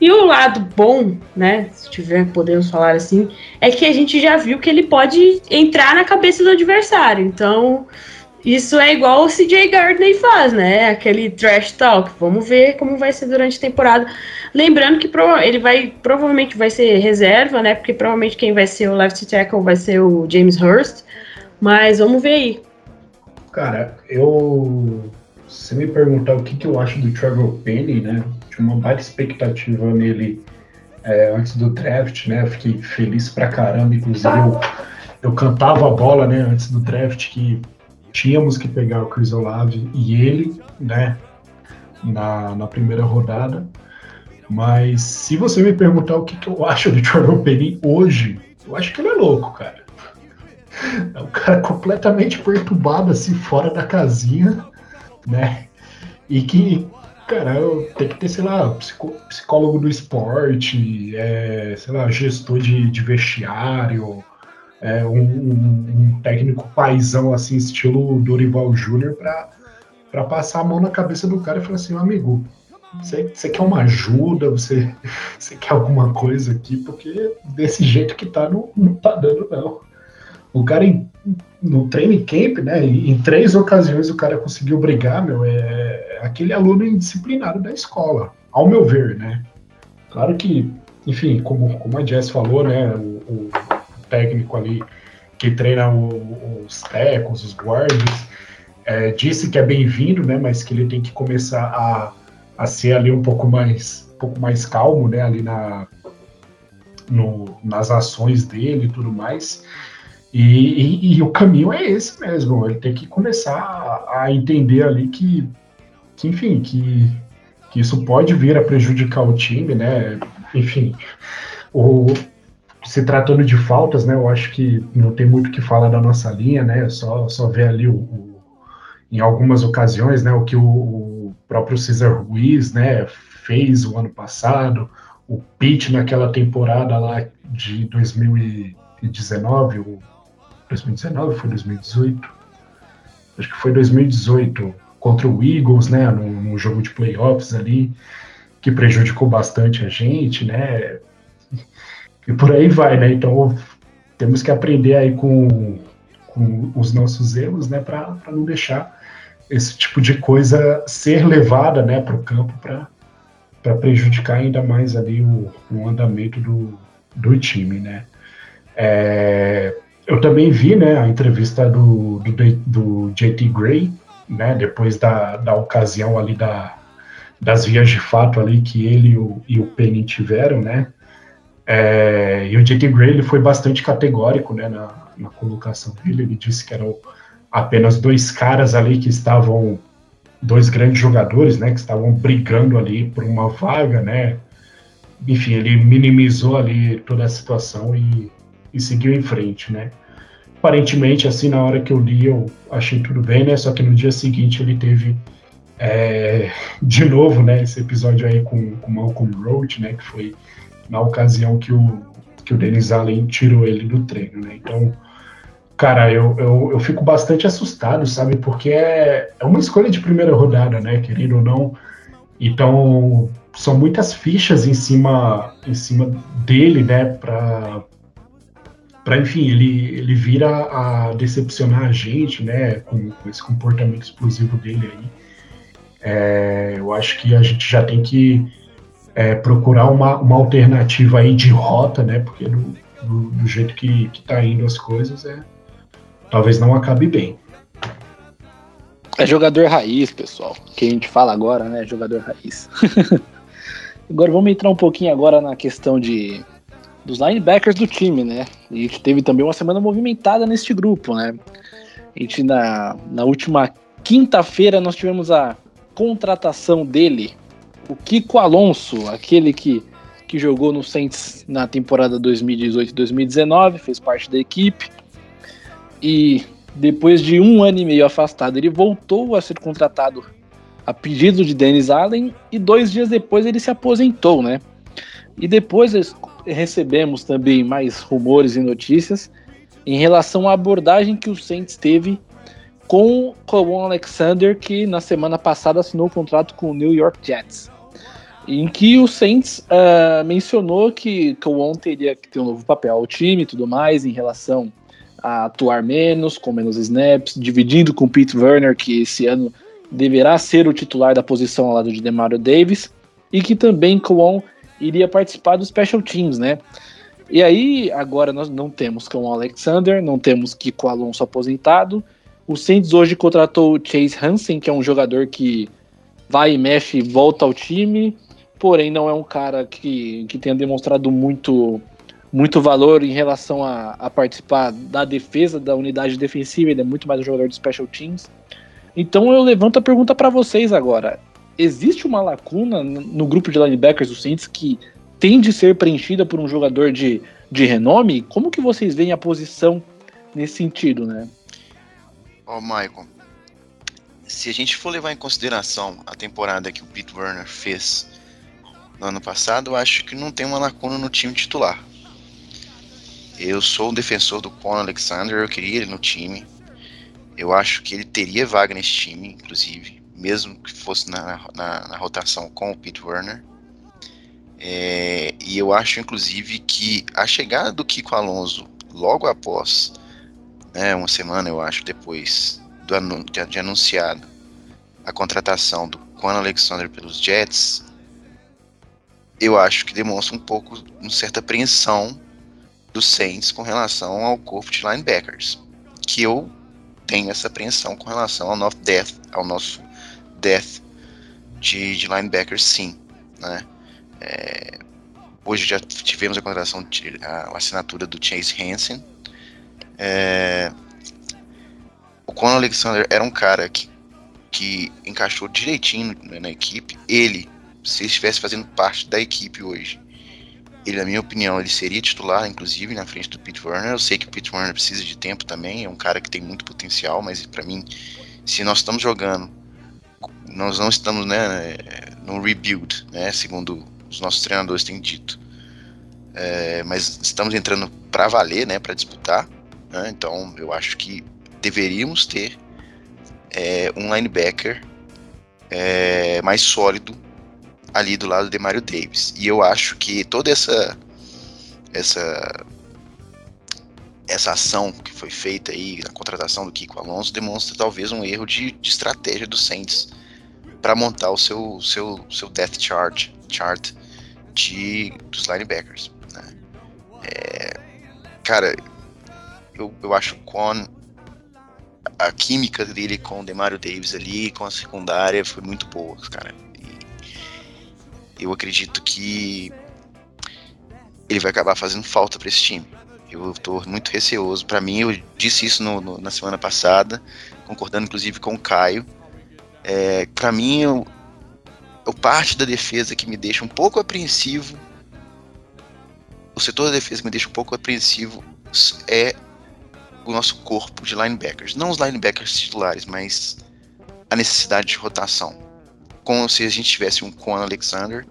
E o lado bom, né, se tiver, podemos falar assim, é que a gente já viu que ele pode entrar na cabeça do adversário. Então, isso é igual o CJ Gardner faz, né? Aquele trash talk. Vamos ver como vai ser durante a temporada. Lembrando que ele vai provavelmente vai ser reserva, né? Porque provavelmente quem vai ser o left tackle vai ser o James Hurst. Mas vamos ver aí. Cara, eu. Se me perguntar o que, que eu acho do Trevor Penny, né? Tinha uma baita expectativa nele é, antes do draft, né? Fiquei feliz pra caramba, inclusive eu, eu cantava a bola, né, antes do draft, que tínhamos que pegar o Chris Olave e ele, né, na, na primeira rodada. Mas se você me perguntar o que, que eu acho do Trevor Penny hoje, eu acho que ele é louco, cara. É um cara completamente perturbado, assim, fora da casinha, né? E que, cara, tem que ter, sei lá, psicólogo do esporte, é, sei lá, gestor de, de vestiário, é, um, um, técnico paisão, assim, estilo Dorival Júnior, para passar a mão na cabeça do cara e falar assim, amigo, você, você quer uma ajuda, você, você quer alguma coisa aqui, porque desse jeito que tá, não, não tá dando, não. O cara em, no training camp, né, em três ocasiões o cara conseguiu brigar, meu, é, aquele aluno indisciplinado da escola, ao meu ver, né. Claro que, enfim, como, como a Jess falou, né, o, o técnico ali que treina o, os tecos, os guardas, é, disse que é bem-vindo, né, mas que ele tem que começar a, a ser ali um pouco mais, um pouco mais calmo, né, ali na, no, nas ações dele e tudo mais. E, e, e, o caminho é esse mesmo. Ele tem que começar a, a entender ali que, que enfim, que, que, isso pode vir a prejudicar o time, né? Enfim, o, se tratando de faltas, né? Eu acho que não tem muito o que falar da nossa linha, né? Só, só ver ali o, o em algumas ocasiões, né? O que o, o próprio Cesar Ruiz, né? Fez o ano passado, o Pitt naquela temporada lá de 2019, o 2019 foi 2018? Acho que foi 2018 contra o Eagles, né, no, jogo de playoffs ali, que prejudicou bastante a gente, né? E por aí vai, né? Então temos que aprender aí com, com os nossos erros, né, para não deixar esse tipo de coisa ser levada, né, para o campo para prejudicar ainda mais ali o, o andamento do, do time, né? É, eu também vi né, a entrevista do, do, do JT Gray, né, depois da, da ocasião ali da, das vias de fato ali que ele e o, e o Penny tiveram, né? É, e o JT Gray ele foi bastante categórico né, na, na colocação dele. Ele disse que eram apenas dois caras ali que estavam, dois grandes jogadores, né, que estavam brigando ali por uma vaga, né? Enfim, ele minimizou ali toda a situação e e seguiu em frente, né? Aparentemente, assim, na hora que eu li, eu achei tudo bem, né? Só que no dia seguinte ele teve é, de novo, né? Esse episódio aí com, Malcolm Roach, né? Que foi na ocasião que o, que o Denis Allen tirou ele do treino, né? Então, cara, eu, eu, eu fico bastante assustado, sabe? Porque é, é uma escolha de primeira rodada, né? Querendo ou não. Então, são muitas fichas em cima, em cima dele, né? Para para enfim ele ele vira a decepcionar a gente né com, com esse comportamento explosivo dele aí é, eu acho que a gente já tem que é, procurar uma, uma alternativa aí de rota né porque do, do, do jeito que, que tá indo as coisas é talvez não acabe bem. É jogador raiz, pessoal. Que a gente fala agora, né? Jogador raiz. agora vamos entrar um pouquinho agora na questão de dos linebackers do time, né? E a gente teve também uma semana movimentada neste grupo, né? A gente na, na última quinta-feira nós tivemos a contratação dele, o Kiko Alonso, aquele que, que jogou no Saints na temporada 2018-2019, fez parte da equipe. E depois de um ano e meio afastado, ele voltou a ser contratado a pedido de Dennis Allen e dois dias depois ele se aposentou, né? E depois recebemos também mais rumores e notícias em relação à abordagem que o Saints teve com o Alexander, que na semana passada assinou o um contrato com o New York Jets. Em que o Saints uh, mencionou que Kawon teria que ter um novo papel ao time e tudo mais em relação a atuar menos, com menos snaps, dividindo com Pete Werner, que esse ano deverá ser o titular da posição ao lado de Demario Davis, e que também Kawon iria participar do Special Teams, né? E aí, agora nós não temos Kawon Alexander, não temos Kiko Alonso aposentado. O Saints hoje contratou o Chase Hansen, que é um jogador que vai e mexe e volta ao time, porém não é um cara que, que tenha demonstrado muito muito valor em relação a, a, participar da defesa, da unidade defensiva, ele é muito mais um jogador de special teams. Então eu levanto a pergunta para vocês agora. Existe uma lacuna no grupo de linebackers do Saints que tem de ser preenchida por um jogador de, de renome? Como que vocês veem a posição nesse sentido, né? Ó, oh, Michael, se a gente for levar em consideração a temporada que o Pete Werner fez no ano passado, eu acho que não tem uma lacuna no time titular. Eu sou um defensor do Con Alexander, eu queria ele no time. Eu acho que ele teria vaga nesse time, inclusive, mesmo que fosse na, na, na rotação com o Pete Werner. É, e eu acho, inclusive, que a chegada do Kiko Alonso logo após, né, uma semana, eu acho, depois do, de, de anunciado a contratação do Quan Alexander pelos Jets, eu acho que demonstra um pouco, uma certa apreensão dos Saints com relação ao corpo de linebackers, que eu tenho essa apreensão com relação ao nosso death, ao nosso death de, de linebackers, sim, né? É, hoje já tivemos a contratação, a, assinatura do Chase Hansen. É, o Conor Alexander era um cara que, que encaixou direitinho na equipe. Ele, se estivesse fazendo parte da equipe hoje, ele, na minha opinião, ele seria titular, inclusive, na frente do Pete Werner. Eu sei que o Pete Werner precisa de tempo também, é um cara que tem muito potencial, mas para mim, se nós estamos jogando, nós não estamos né, no rebuild, né, segundo os nossos treinadores têm dito. É, mas estamos entrando para valer, né, para disputar. Né, então, eu acho que deveríamos ter é, um linebacker é, mais sólido ali do lado de Mario Davis. E eu acho que toda essa essa essa ação que foi feita aí, a contratação do Kiko Alonso, demonstra talvez um erro de, de estratégia do Saints para montar o seu, seu, seu death chart, chart de, dos linebackers. Né? É, cara, eu, eu acho que a química dele com o Demario Davis ali, com a secundária, foi muito boa, cara eu acredito que ele vai acabar fazendo falta para esse time. Eu estou muito receoso. Para mim, eu disse isso no, no, na semana passada, concordando inclusive com o Caio. É, para mim, eu, eu, parte da defesa que me deixa um pouco apreensivo, o setor da defesa que me deixa um pouco apreensivo é o nosso corpo de linebackers. Não os linebackers titulares, mas a necessidade de rotação. Como se a gente tivesse um Quan Alexander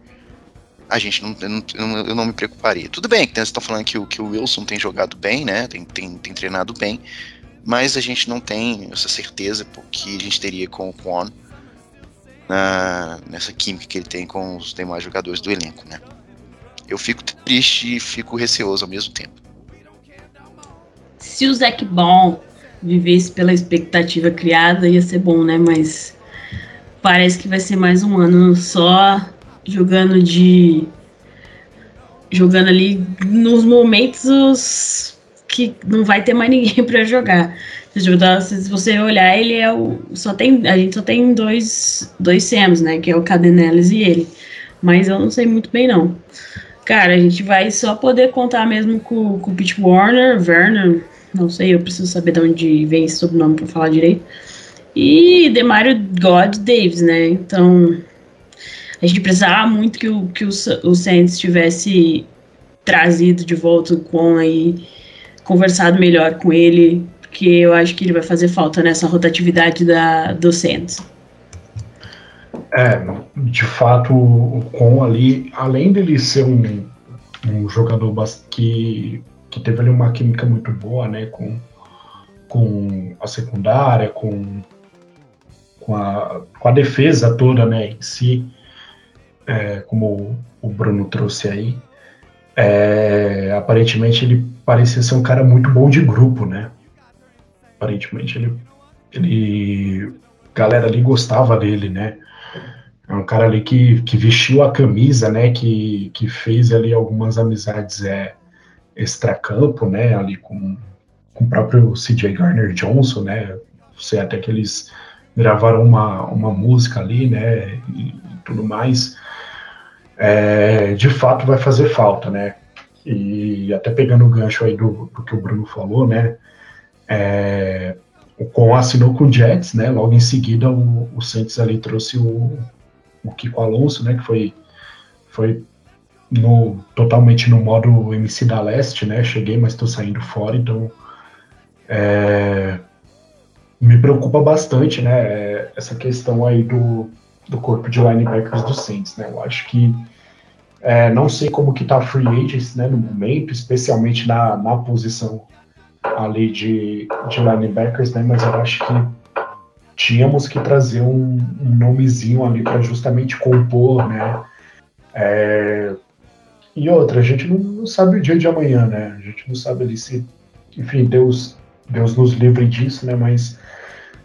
a gente não, eu não, eu não me preocuparia. Tudo bem que vocês estão falando que o, que o Wilson tem jogado bem, né? Tem, tem, tem treinado bem, mas a gente não tem essa certeza porque a gente teria com o Kwon na, nessa química que ele tem com os demais jogadores do elenco, né? Eu fico triste e fico receoso ao mesmo tempo. Se o Zac Ball vivesse pela expectativa criada, ia ser bom, né? Mas parece que vai ser mais um ano só jogando de. jogando ali nos momentos que não vai ter mais ninguém para jogar. Se você olhar, ele é o. Só tem, a gente só tem dois, dois Sams, né? Que é o Cadenelis e ele. Mas eu não sei muito bem, não. Cara, a gente vai só poder contar mesmo com, com o Pete Warner, Werner, não sei, eu preciso saber de onde vem esse sobrenome para falar direito. E Demario God Davis, né? Então, a gente precisava muito que o, que o, o Saints tivesse trazido de volta o aí, conversado melhor com ele, porque eu acho que ele vai fazer falta nessa rotatividade da, do Saints. É, de fato, o Con ali, além dele ser um, um jogador que, que teve ali uma química muito boa, né, com, com a secundária, com, com, a, com a defesa toda, né, em si, é, como o Bruno trouxe aí, é, aparentemente ele parecia ser um cara muito bom de grupo, né, aparentemente ele, ele, galera ali gostava dele, né, é um cara ali que, que vestiu a camisa, né? Que, que fez ali algumas amizades é, extracampo, né? Ali com, com o próprio CJ Garner Johnson, né? Sei até que eles gravaram uma, uma música ali, né? E, e tudo mais. É, de fato vai fazer falta, né? E até pegando o gancho aí do, do que o Bruno falou, né? É, o Con assinou com o Jets, né? Logo em seguida o, o ali trouxe o, o Kiko Alonso, né, que foi, foi no, totalmente no modo MC da Leste, né, cheguei, mas estou saindo fora, então é, me preocupa bastante, né, essa questão aí do, do corpo de linebackers do Saints, né, eu acho que é, não sei como que tá a free agents, né, no momento, especialmente na, na posição ali de, de linebackers, né, mas eu acho que tínhamos que trazer um, um nomezinho ali para justamente compor, né? É, e outra, a gente não, não, sabe o dia de amanhã, né? A gente não sabe ali se, enfim, Deus, Deus nos livre disso, né? Mas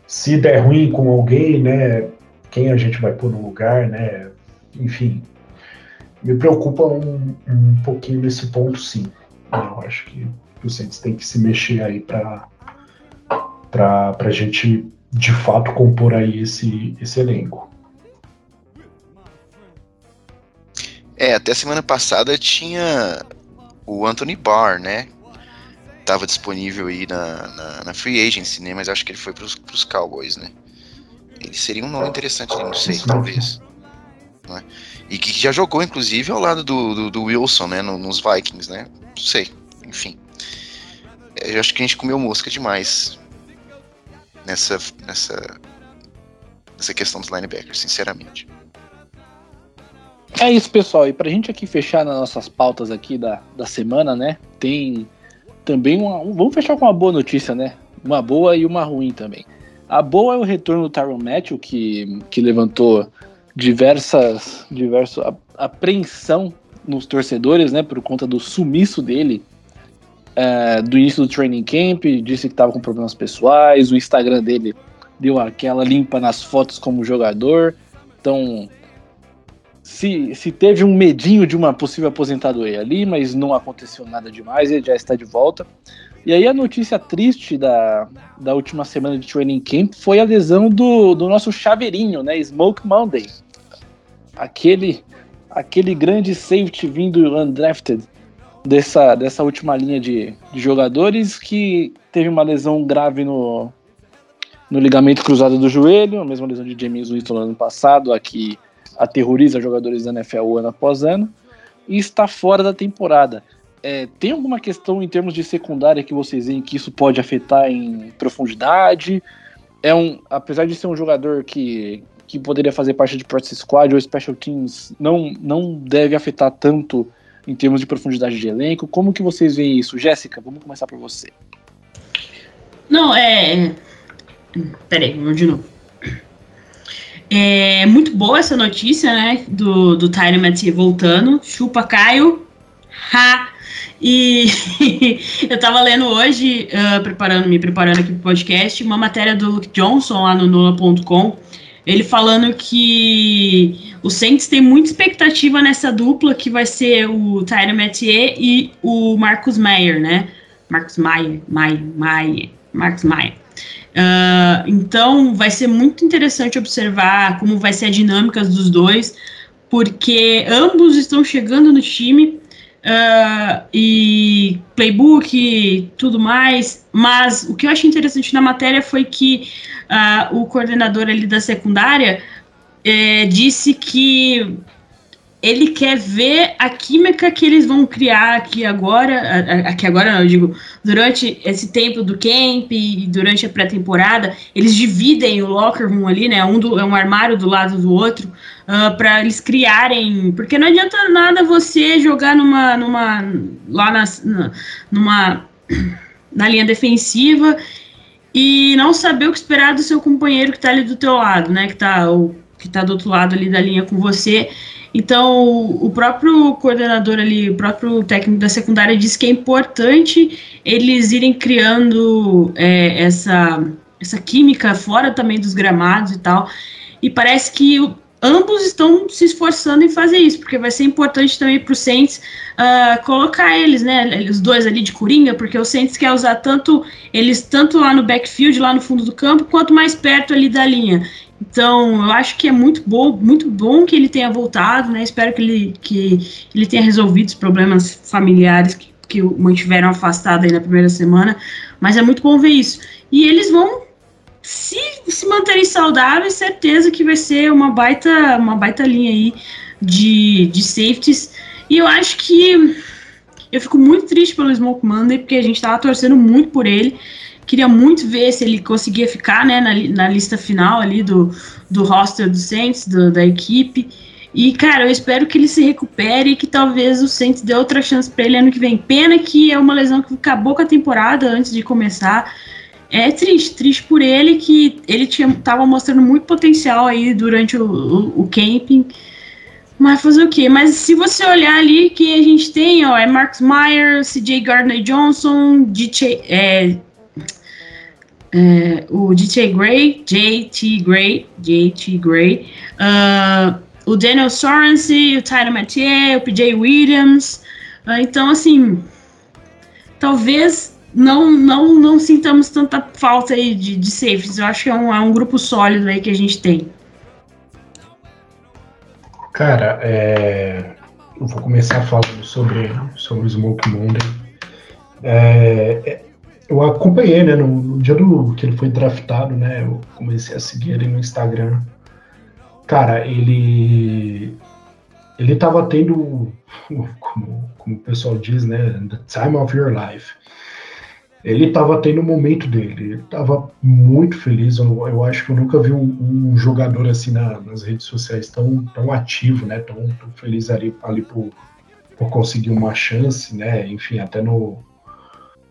se der ruim com alguém, né? Quem a gente vai pôr no lugar, né? Enfim, me preocupa um, um pouquinho nesse ponto, sim. Eu acho que o Santos tem que se mexer aí para para a gente de fato compor aí esse, esse elenco. É, até semana passada tinha o Anthony Barr, né? Tava disponível aí na, na, na Free Agency, né? Mas acho que ele foi pros, pros Cowboys, né? Seria um nome interessante, não sei, talvez. Né? E que já jogou, inclusive, ao lado do, do, do Wilson, né? No, nos Vikings, né? Não sei, enfim. É, eu acho que a gente comeu mosca demais nessa, nessa, nessa questão dos linebackers, sinceramente. É isso, pessoal. E pra gente aqui fechar nas nossas pautas aqui da, da semana, né? Tem também uma. Um, vamos fechar com uma boa notícia, né? Uma boa e uma ruim também. A boa é o retorno do Tyron Matthew, que, que levantou diversas, diversas apreensão nos torcedores, né? Por conta do sumiço dele é, do início do training camp, disse que estava com problemas pessoais, o Instagram dele deu aquela limpa nas fotos como jogador. Então, se, se teve um medinho de uma possível aposentadoria ali, mas não aconteceu nada demais, ele já está de volta. E aí a notícia triste da, da última semana de training camp foi a lesão do, do nosso chaveirinho, né? Smoke Monday. Aquele, aquele grande safety vindo undrafted dessa, dessa última linha de, de jogadores que teve uma lesão grave no, no ligamento cruzado do joelho, a mesma lesão de James Winston no ano passado, a que aterroriza jogadores da NFL ano após ano, e está fora da temporada. É, tem alguma questão em termos de secundária que vocês veem que isso pode afetar em profundidade? É um, apesar de ser um jogador que, que poderia fazer parte de practice squad ou special teams, não, não deve afetar tanto em termos de profundidade de elenco. Como que vocês veem isso? Jéssica, vamos começar por você. Não, é. Peraí, vamos de novo. É muito boa essa notícia, né? Do, do Tyler Mathieu voltando. Chupa Caio. Ha! E eu tava lendo hoje, uh, preparando, me preparando aqui pro podcast, uma matéria do Luke Johnson lá no Nola.com ele falando que o Saints tem muita expectativa nessa dupla que vai ser o Tyler Mathieu e o Marcus Meyer, né? Marcos Maia, Maia, Maia, Marcos Maia. Uh, então vai ser muito interessante observar como vai ser a dinâmica dos dois, porque ambos estão chegando no time uh, e playbook e tudo mais. Mas o que eu achei interessante na matéria foi que uh, o coordenador ali da secundária é, disse que ele quer ver a química que eles vão criar aqui agora, aqui agora não, eu digo, durante esse tempo do camp e durante a pré-temporada, eles dividem o locker room ali, né, um do, é um armário do lado do outro, uh, ah, para eles criarem, porque não adianta nada você jogar numa, numa lá na, numa, na linha defensiva e não saber o que esperar do seu companheiro que está ali do teu lado, né, que está que está do outro lado ali da linha com você. Então, o próprio coordenador ali, o próprio técnico da secundária disse que é importante eles irem criando é, essa, essa química fora também dos gramados e tal. E parece que ambos estão se esforçando em fazer isso, porque vai ser importante também para o Saints uh, colocar eles, né, os dois ali de coringa, porque o Saints quer usar tanto eles tanto lá no backfield, lá no fundo do campo, quanto mais perto ali da linha. Então, eu acho que é muito bom, muito bom que ele tenha voltado, né? Espero que ele, que ele tenha resolvido os problemas familiares que, que o mantiveram afastado aí na primeira semana. Mas é muito bom ver isso. E eles vão se, se manterem saudáveis, certeza que vai ser uma baita, uma baita linha aí de, de safeties. E eu acho que eu fico muito triste pelo Smoke Monday, porque a gente tava torcendo muito por ele. Queria muito ver se ele conseguia ficar né, na, na lista final ali do, do roster do Saints, do, da equipe. E, cara, eu espero que ele se recupere e que talvez o Saints dê outra chance para ele ano que vem. Pena que é uma lesão que acabou com a temporada antes de começar é triste, triste por ele, que ele tinha, tava mostrando muito potencial aí durante o, o, o camping. Mas fazer o quê? Mas se você olhar ali, que a gente tem, ó, é Marcus Myers, CJ Gardner Johnson, DJ, é, é, o DJ Gray, JT Gray, JT Gray, uh, o Daniel Sorensen, o Tyler Mathieu, o PJ Williams. Uh, então, assim, talvez não, não, não sintamos tanta falta aí de, de. Eu acho que é um, é um grupo sólido aí que a gente tem. Cara, é, eu vou começar falando sobre, sobre o Smoke Monday. É, é, eu acompanhei, né, no, no, dia do que ele foi draftado, né, eu comecei a seguir ele no Instagram. Cara, ele ele tava tendo, como, como o pessoal diz, né, the time of your life ele estava tendo o momento dele, ele estava muito feliz. Eu, eu, acho que eu nunca vi um, um jogador assim na, nas redes sociais tão, tão ativo, né? Tão, tão feliz ali, ali por, por conseguir uma chance, né? Enfim, até no.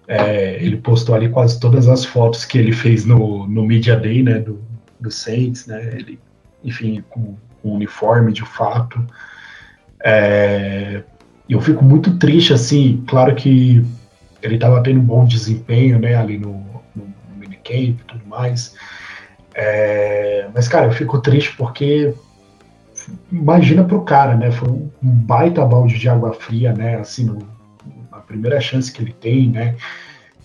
É, ele postou ali quase todas as fotos que ele fez no, no Media Day, né? Do, do Saints, né? Ele, enfim, com, com uniforme de fato. É, eu fico muito triste, assim, claro que ele estava tendo um bom desempenho, né, ali no, no, no minicamp e tudo mais. É, mas, cara, eu fico triste porque imagina pro cara, né, foi um baita balde de água fria, né, assim, no, primeira chance que ele tem, né,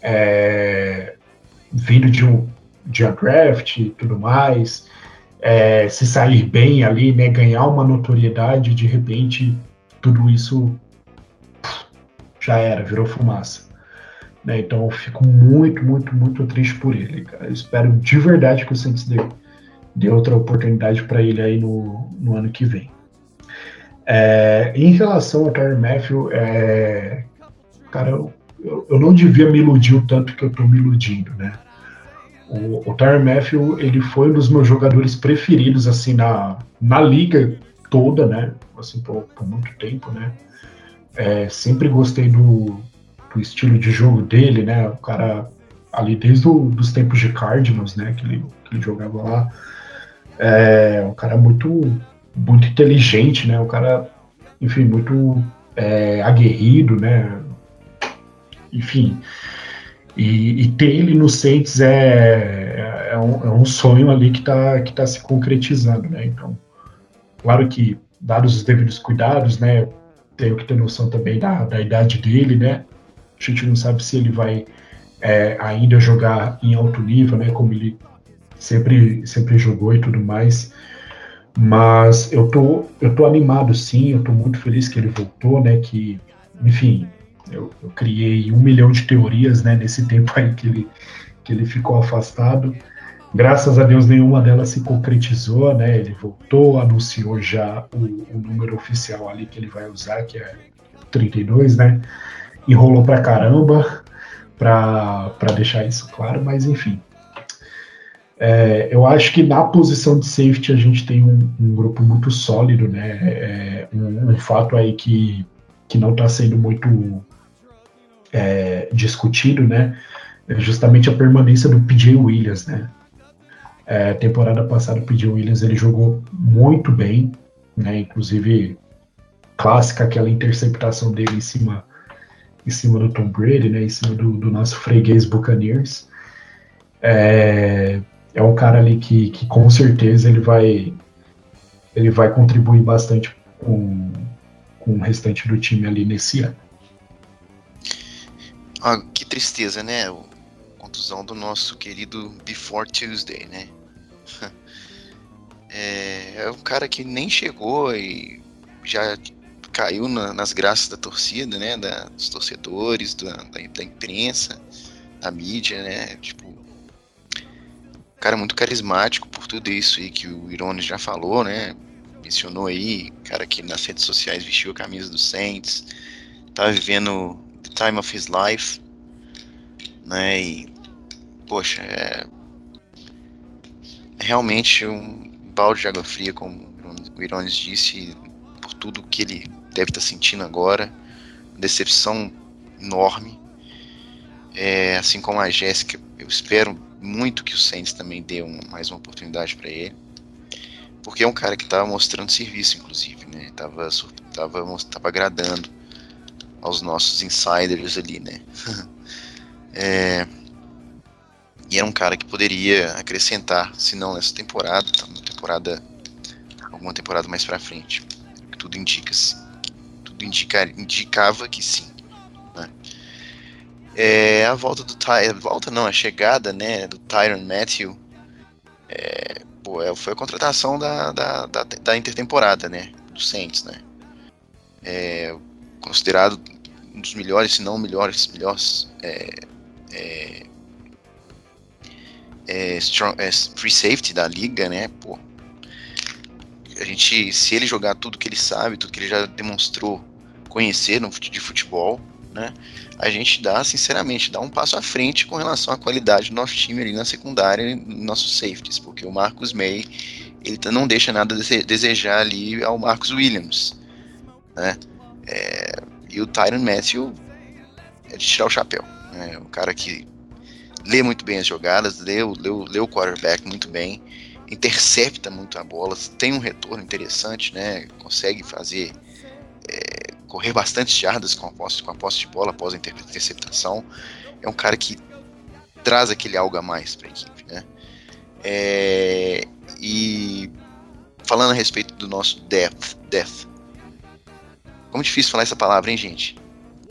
é, vindo de um, de um draft e tudo mais, é, se sair bem ali, né, ganhar uma notoriedade, de repente tudo isso já era, virou fumaça. Né? Então eu fico muito, muito, muito triste por ele. Cara. Eu espero de verdade que o Santos dê, dê outra oportunidade para ele aí no, no ano que vem. É, em relação ao Tyler Matthew, é, cara, eu, eu, não devia me iludir o tanto que eu estou me iludindo, né? O, o Tyler Matthew, ele foi um dos meus jogadores preferidos, assim, na, na liga toda, né? Assim, por, por muito tempo, né? É, sempre gostei do, do estilo de jogo dele, né? O cara ali desde os tempos de Cardinals, né? Que ele, que ele jogava lá. É um cara muito, muito inteligente, né? Um cara, enfim, muito é, aguerrido, né? Enfim. E, e, ter ele no Saints é, é, um, é um sonho ali que está que tá se concretizando, né? Então, claro que, dados os devidos cuidados, né? Tenho que ter noção também da, da idade dele, né? A gente não sabe se ele vai é, ainda jogar em alto nível, né? Como ele sempre, sempre jogou e tudo mais. Mas eu tô, eu tô animado sim, eu tô muito feliz que ele voltou, né? Que, enfim, eu, eu criei um milhão de teorias, né? Nesse tempo aí que ele, que ele ficou afastado. Graças a Deus nenhuma delas se concretizou, né? Ele voltou, anunciou já o, o número oficial ali que ele vai usar, que é 32, né? Enrolou pra caramba para deixar isso claro, mas enfim. É, eu acho que na posição de safety a gente tem um, um grupo muito sólido, né? É, um, um, fato aí que, que não está sendo muito é, discutido, né? Justamente a permanência do PJ Williams, né? É, temporada passada o PJ Williams ele jogou muito bem, né? Inclusive clássica aquela interceptação dele em cima em cima do Tom Brady, né? Em cima do, do nosso freguês Buccaneers. É, é um cara ali que, que com certeza ele vai ele vai contribuir bastante com, com o restante do time ali nesse ano. Ah, que tristeza, né? A contusão do nosso querido Before Tuesday, né? É, é um cara que nem chegou e já caiu na, nas graças da torcida, né? Da, dos torcedores, da, da, da imprensa, da mídia, né? Tipo, cara muito carismático por tudo isso aí que o Irones já falou, né? Mencionou aí, cara que nas redes sociais vestiu a camisa do Saints, tá vivendo time of his life, né? E, poxa, é, realmente um balde de água fria, como o Irones disse, por tudo que ele deve estar tá sentindo agora, decepção enorme. É, assim como a Jéssica, eu espero muito que o Saints também dê um, mais uma oportunidade para ele. Porque é um cara que estava mostrando serviço, inclusive, né? Tava, tava, tava agradando aos nossos insiders ali, né? é, e era um cara que poderia acrescentar, se não nessa temporada, tá, uma temporada, alguma temporada mais para frente. Tudo indica, tudo indica, indicava que sim. É, a volta do Ty, volta não, a chegada, né, do Tyron Matthew, é, pô, é, foi a contratação da, da, da, da, intertemporada, né, do Saints, né, é, considerado um dos melhores, se não melhores, melhores é, é, é, strong, é, free safety da liga, né, pô, a gente, se ele jogar tudo que ele sabe, tudo que ele já demonstrou conhecer no de futebol, né? A gente dá, sinceramente, dá um passo à frente com relação à qualidade do nosso time ali na secundária nossos safeties, porque o Marcos May ele não deixa nada a desejar ali ao Marcos Williams, né? É, e o Tyron Matthew é de tirar o chapéu, né? O cara que lê muito bem as jogadas, lê, lê, lê o quarterback muito bem, intercepta muito a bola, tem um retorno interessante, né? Consegue fazer é, correr bastante jardas com a posse, com a posse de bola após a interceptação. É um cara que traz aquele algo a mais para a equipe, né? É, e falando a respeito do nosso death, death. Como difícil falar essa palavra, hein, gente?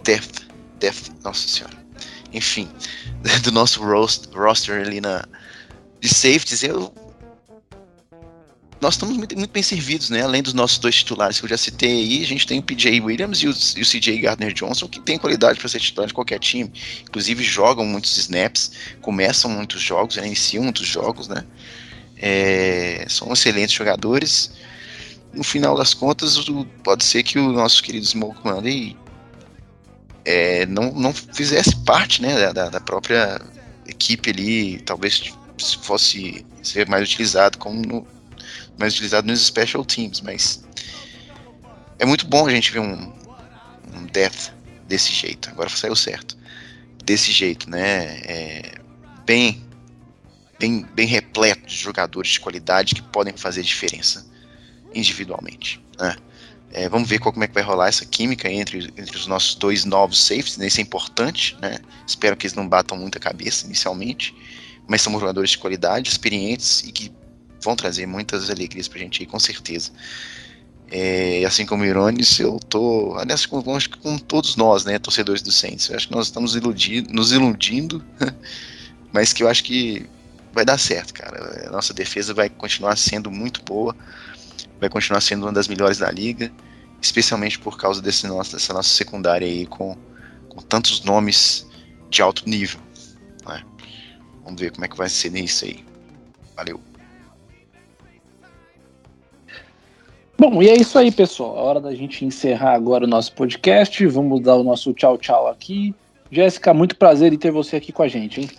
Death, death, nossa senhora. Enfim, do nosso roster ali na de safeties, eu nós estamos muito, muito, bem servidos, né? Além dos nossos dois titulares que eu já citei aí, a gente tem o PJ Williams e o, e o CJ Gardner Johnson, que tem qualidade para ser titular de qualquer time. Inclusive jogam muitos snaps, começam muitos jogos, né? iniciam muitos jogos, né? É, são excelentes jogadores. No final das contas, pode ser que o nosso querido Smoke Monday é, não, não fizesse parte né, da, da própria equipe ali, talvez fosse ser mais utilizado como no, mais utilizado nos special teams, mas é muito bom a gente ver um, um death desse jeito. Agora saiu certo. Desse jeito, né? É bem, bem, bem repleto de jogadores de qualidade que podem fazer diferença individualmente. Né? É, vamos ver como é que vai rolar essa química entre, entre os nossos dois novos safeties, né? isso é importante, né? Espero que eles não batam muita cabeça inicialmente, mas são jogadores de qualidade, experientes e que vão trazer muitas alegrias pra gente aí, com certeza. É, assim como o Irones, eu tô, aliás, com, com todos nós, né, torcedores do Saints, eu acho que nós estamos iludindo, nos iludindo, mas que eu acho que vai dar certo, cara. A nossa defesa vai continuar sendo muito boa, vai continuar sendo uma das melhores da liga, especialmente por causa desse nosso, dessa nossa secundária aí com, com tantos nomes de alto nível. Né? Vamos ver como é que vai ser nisso aí. Valeu. Bom, e é isso aí, pessoal. A hora da gente encerrar agora o nosso podcast. Vamos dar o nosso tchau, tchau aqui. Jéssica, muito prazer em ter você aqui com a gente, hein?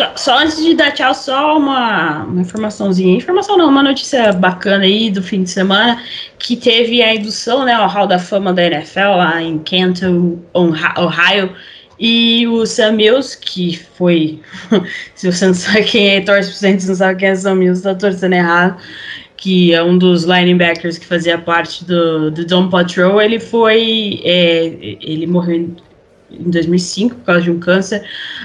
Só, só, antes de dar tchau, só uma, uma, informaçãozinha. Informação não, uma notícia bacana aí do fim de semana, que teve a indução, né, ao Hall da Fama da NFL lá em Canton, Ohio, e o Sam Mills, que foi. se você não sabe quem é, torce pro não sabe quem é Sam Mills, tá torcendo errado. Que é um dos linebackers que fazia parte do, do Dome Patrol. Ele foi. É, ele morreu em, em 2005 por causa de um câncer,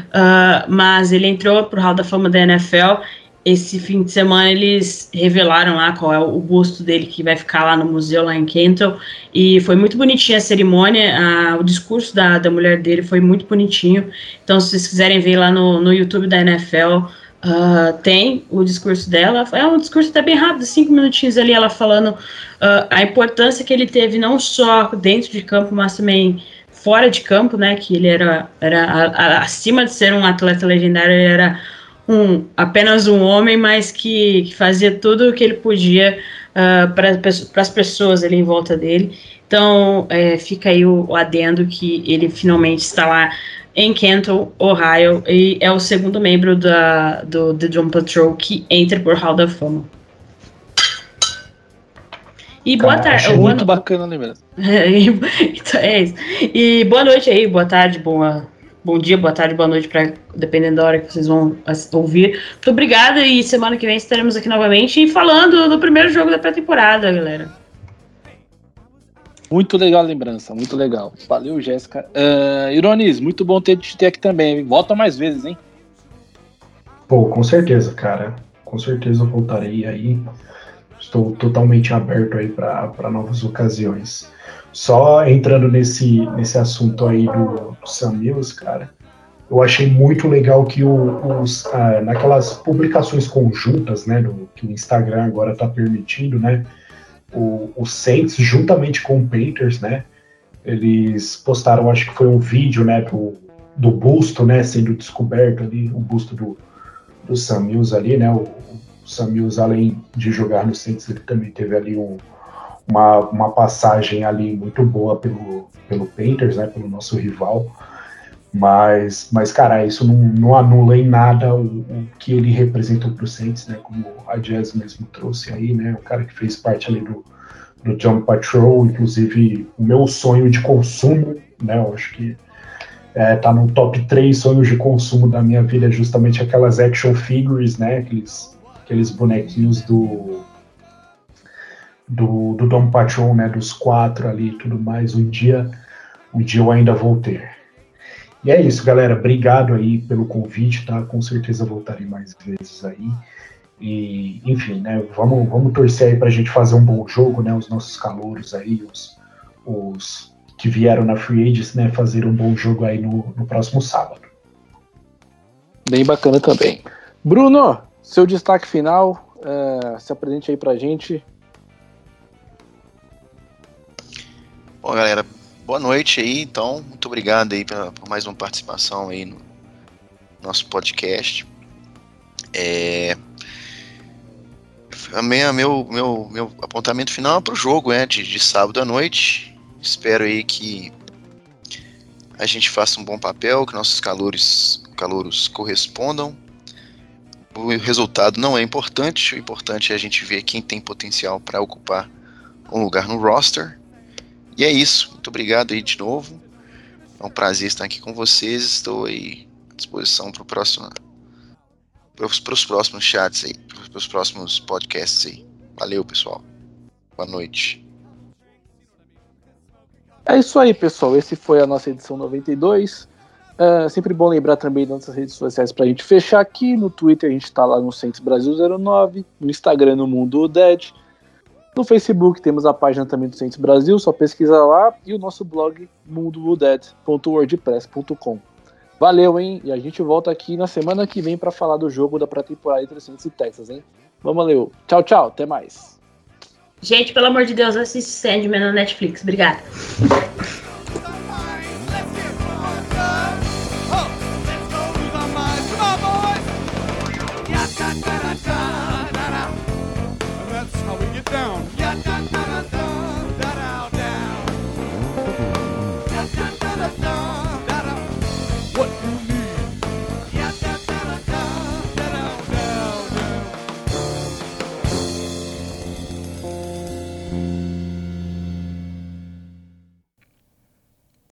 uh, mas ele entrou pro Hall da Fama da NFL esse fim de semana eles revelaram lá qual é o busto dele que vai ficar lá no museu lá em Kenton. E foi muito bonitinha a cerimônia, a, o discurso da, da mulher dele foi muito bonitinho, então se vocês quiserem ver lá no, no YouTube da NFL, uh, ah, tem o discurso dela, é um discurso até bem rápido, cinco minutinhos ali, ela falando uh, a importância que ele teve não só dentro de campo, mas também fora de campo, né, que ele era, era a, a, acima de ser um atleta legendário, ele era um apenas um homem, mas que, que fazia tudo o que ele podia uh, para as pessoas ali em volta dele. Então é, fica aí o, o, adendo que ele finalmente está lá em Kenton, Ohio, e é o segundo membro da, do The Drum Patrol que entra por Hall da Fama. E boa tarde. Muito boa... bacana, né, mesmo? então, é isso. E boa noite aí, boa tarde, boa bom dia, boa tarde, boa noite, pra, dependendo da hora que vocês vão ouvir. Muito obrigada e semana que vem estaremos aqui novamente falando do primeiro jogo da pré-temporada, galera. Muito legal a lembrança, muito legal. Valeu, Jéssica. Uh, Ironis, muito bom ter te ter aqui também. Volta mais vezes, hein? Pô, com certeza, cara. Com certeza eu voltarei aí. Estou totalmente aberto aí para novas ocasiões. Só entrando nesse, nesse assunto aí do, do Sam Mills, cara, eu achei muito legal que o, os, ah, naquelas publicações conjuntas, né, do, que o Instagram agora está permitindo, né, o, o Saints, juntamente com o Painters, né, eles postaram, acho que foi um vídeo, né, do, do busto, né, sendo descoberto ali, o busto do, do Sam Mills ali, né, o, o Mills, além de jogar no Saints, ele também teve ali um, uma, uma passagem ali muito boa pelo, pelo Painters, né, pelo nosso rival. Mas, mas cara, isso não, não anula em nada o, o que ele representou para o Saints, né? Como a Jazz mesmo trouxe aí, né? O cara que fez parte ali do, do John Patrol, inclusive o meu sonho de consumo, né? Eu acho que é, tá no top 3 sonhos de consumo da minha vida, justamente aquelas action figures, né? Aqueles, aqueles bonequinhos do do, do Dom Patron, né, dos quatro ali e tudo mais, um dia, um dia eu ainda vou ter. E é isso, galera. Obrigado aí pelo convite, tá? Com certeza voltarei mais vezes aí. E, enfim, né? Vamos, vamos torcer aí pra gente fazer um bom jogo, né? Os nossos calouros aí, os, os que vieram na Free Agents, né? Fazer um bom jogo aí no, no próximo sábado. Bem bacana também. Bruno, seu destaque final, uh, se apresente aí pra gente. Bom, galera, boa noite aí, então. Muito obrigado aí pra, por mais uma participação aí no nosso podcast. É, minha, meu, meu, meu apontamento final é para o jogo né, de, de sábado à noite. Espero aí que a gente faça um bom papel, que nossos calores, calouros correspondam. O resultado não é importante, o importante é a gente ver quem tem potencial para ocupar um lugar no roster. E é isso. Muito obrigado aí de novo. É um prazer estar aqui com vocês. Estou aí à disposição para o próximo. Para os próximos chats aí, para os próximos podcasts aí. Valeu, pessoal. Boa noite. É isso aí, pessoal. Esse foi a nossa edição 92. É sempre bom lembrar também das nossas redes sociais para a gente fechar aqui. No Twitter a gente está lá no Centros Brasil 09, no Instagram no Mundo Dead No Facebook temos a página também do Saints Brasil, só pesquisa lá, e o nosso blog mundowooded.wordpress.com. Valeu, hein? E a gente volta aqui na semana que vem para falar do jogo da pré-temporada entre Saints e Texas, hein? Vamos, valeu. Tchau, tchau. Até mais. Gente, pelo amor de Deus, assiste Sandman na Netflix. Obrigada. Down.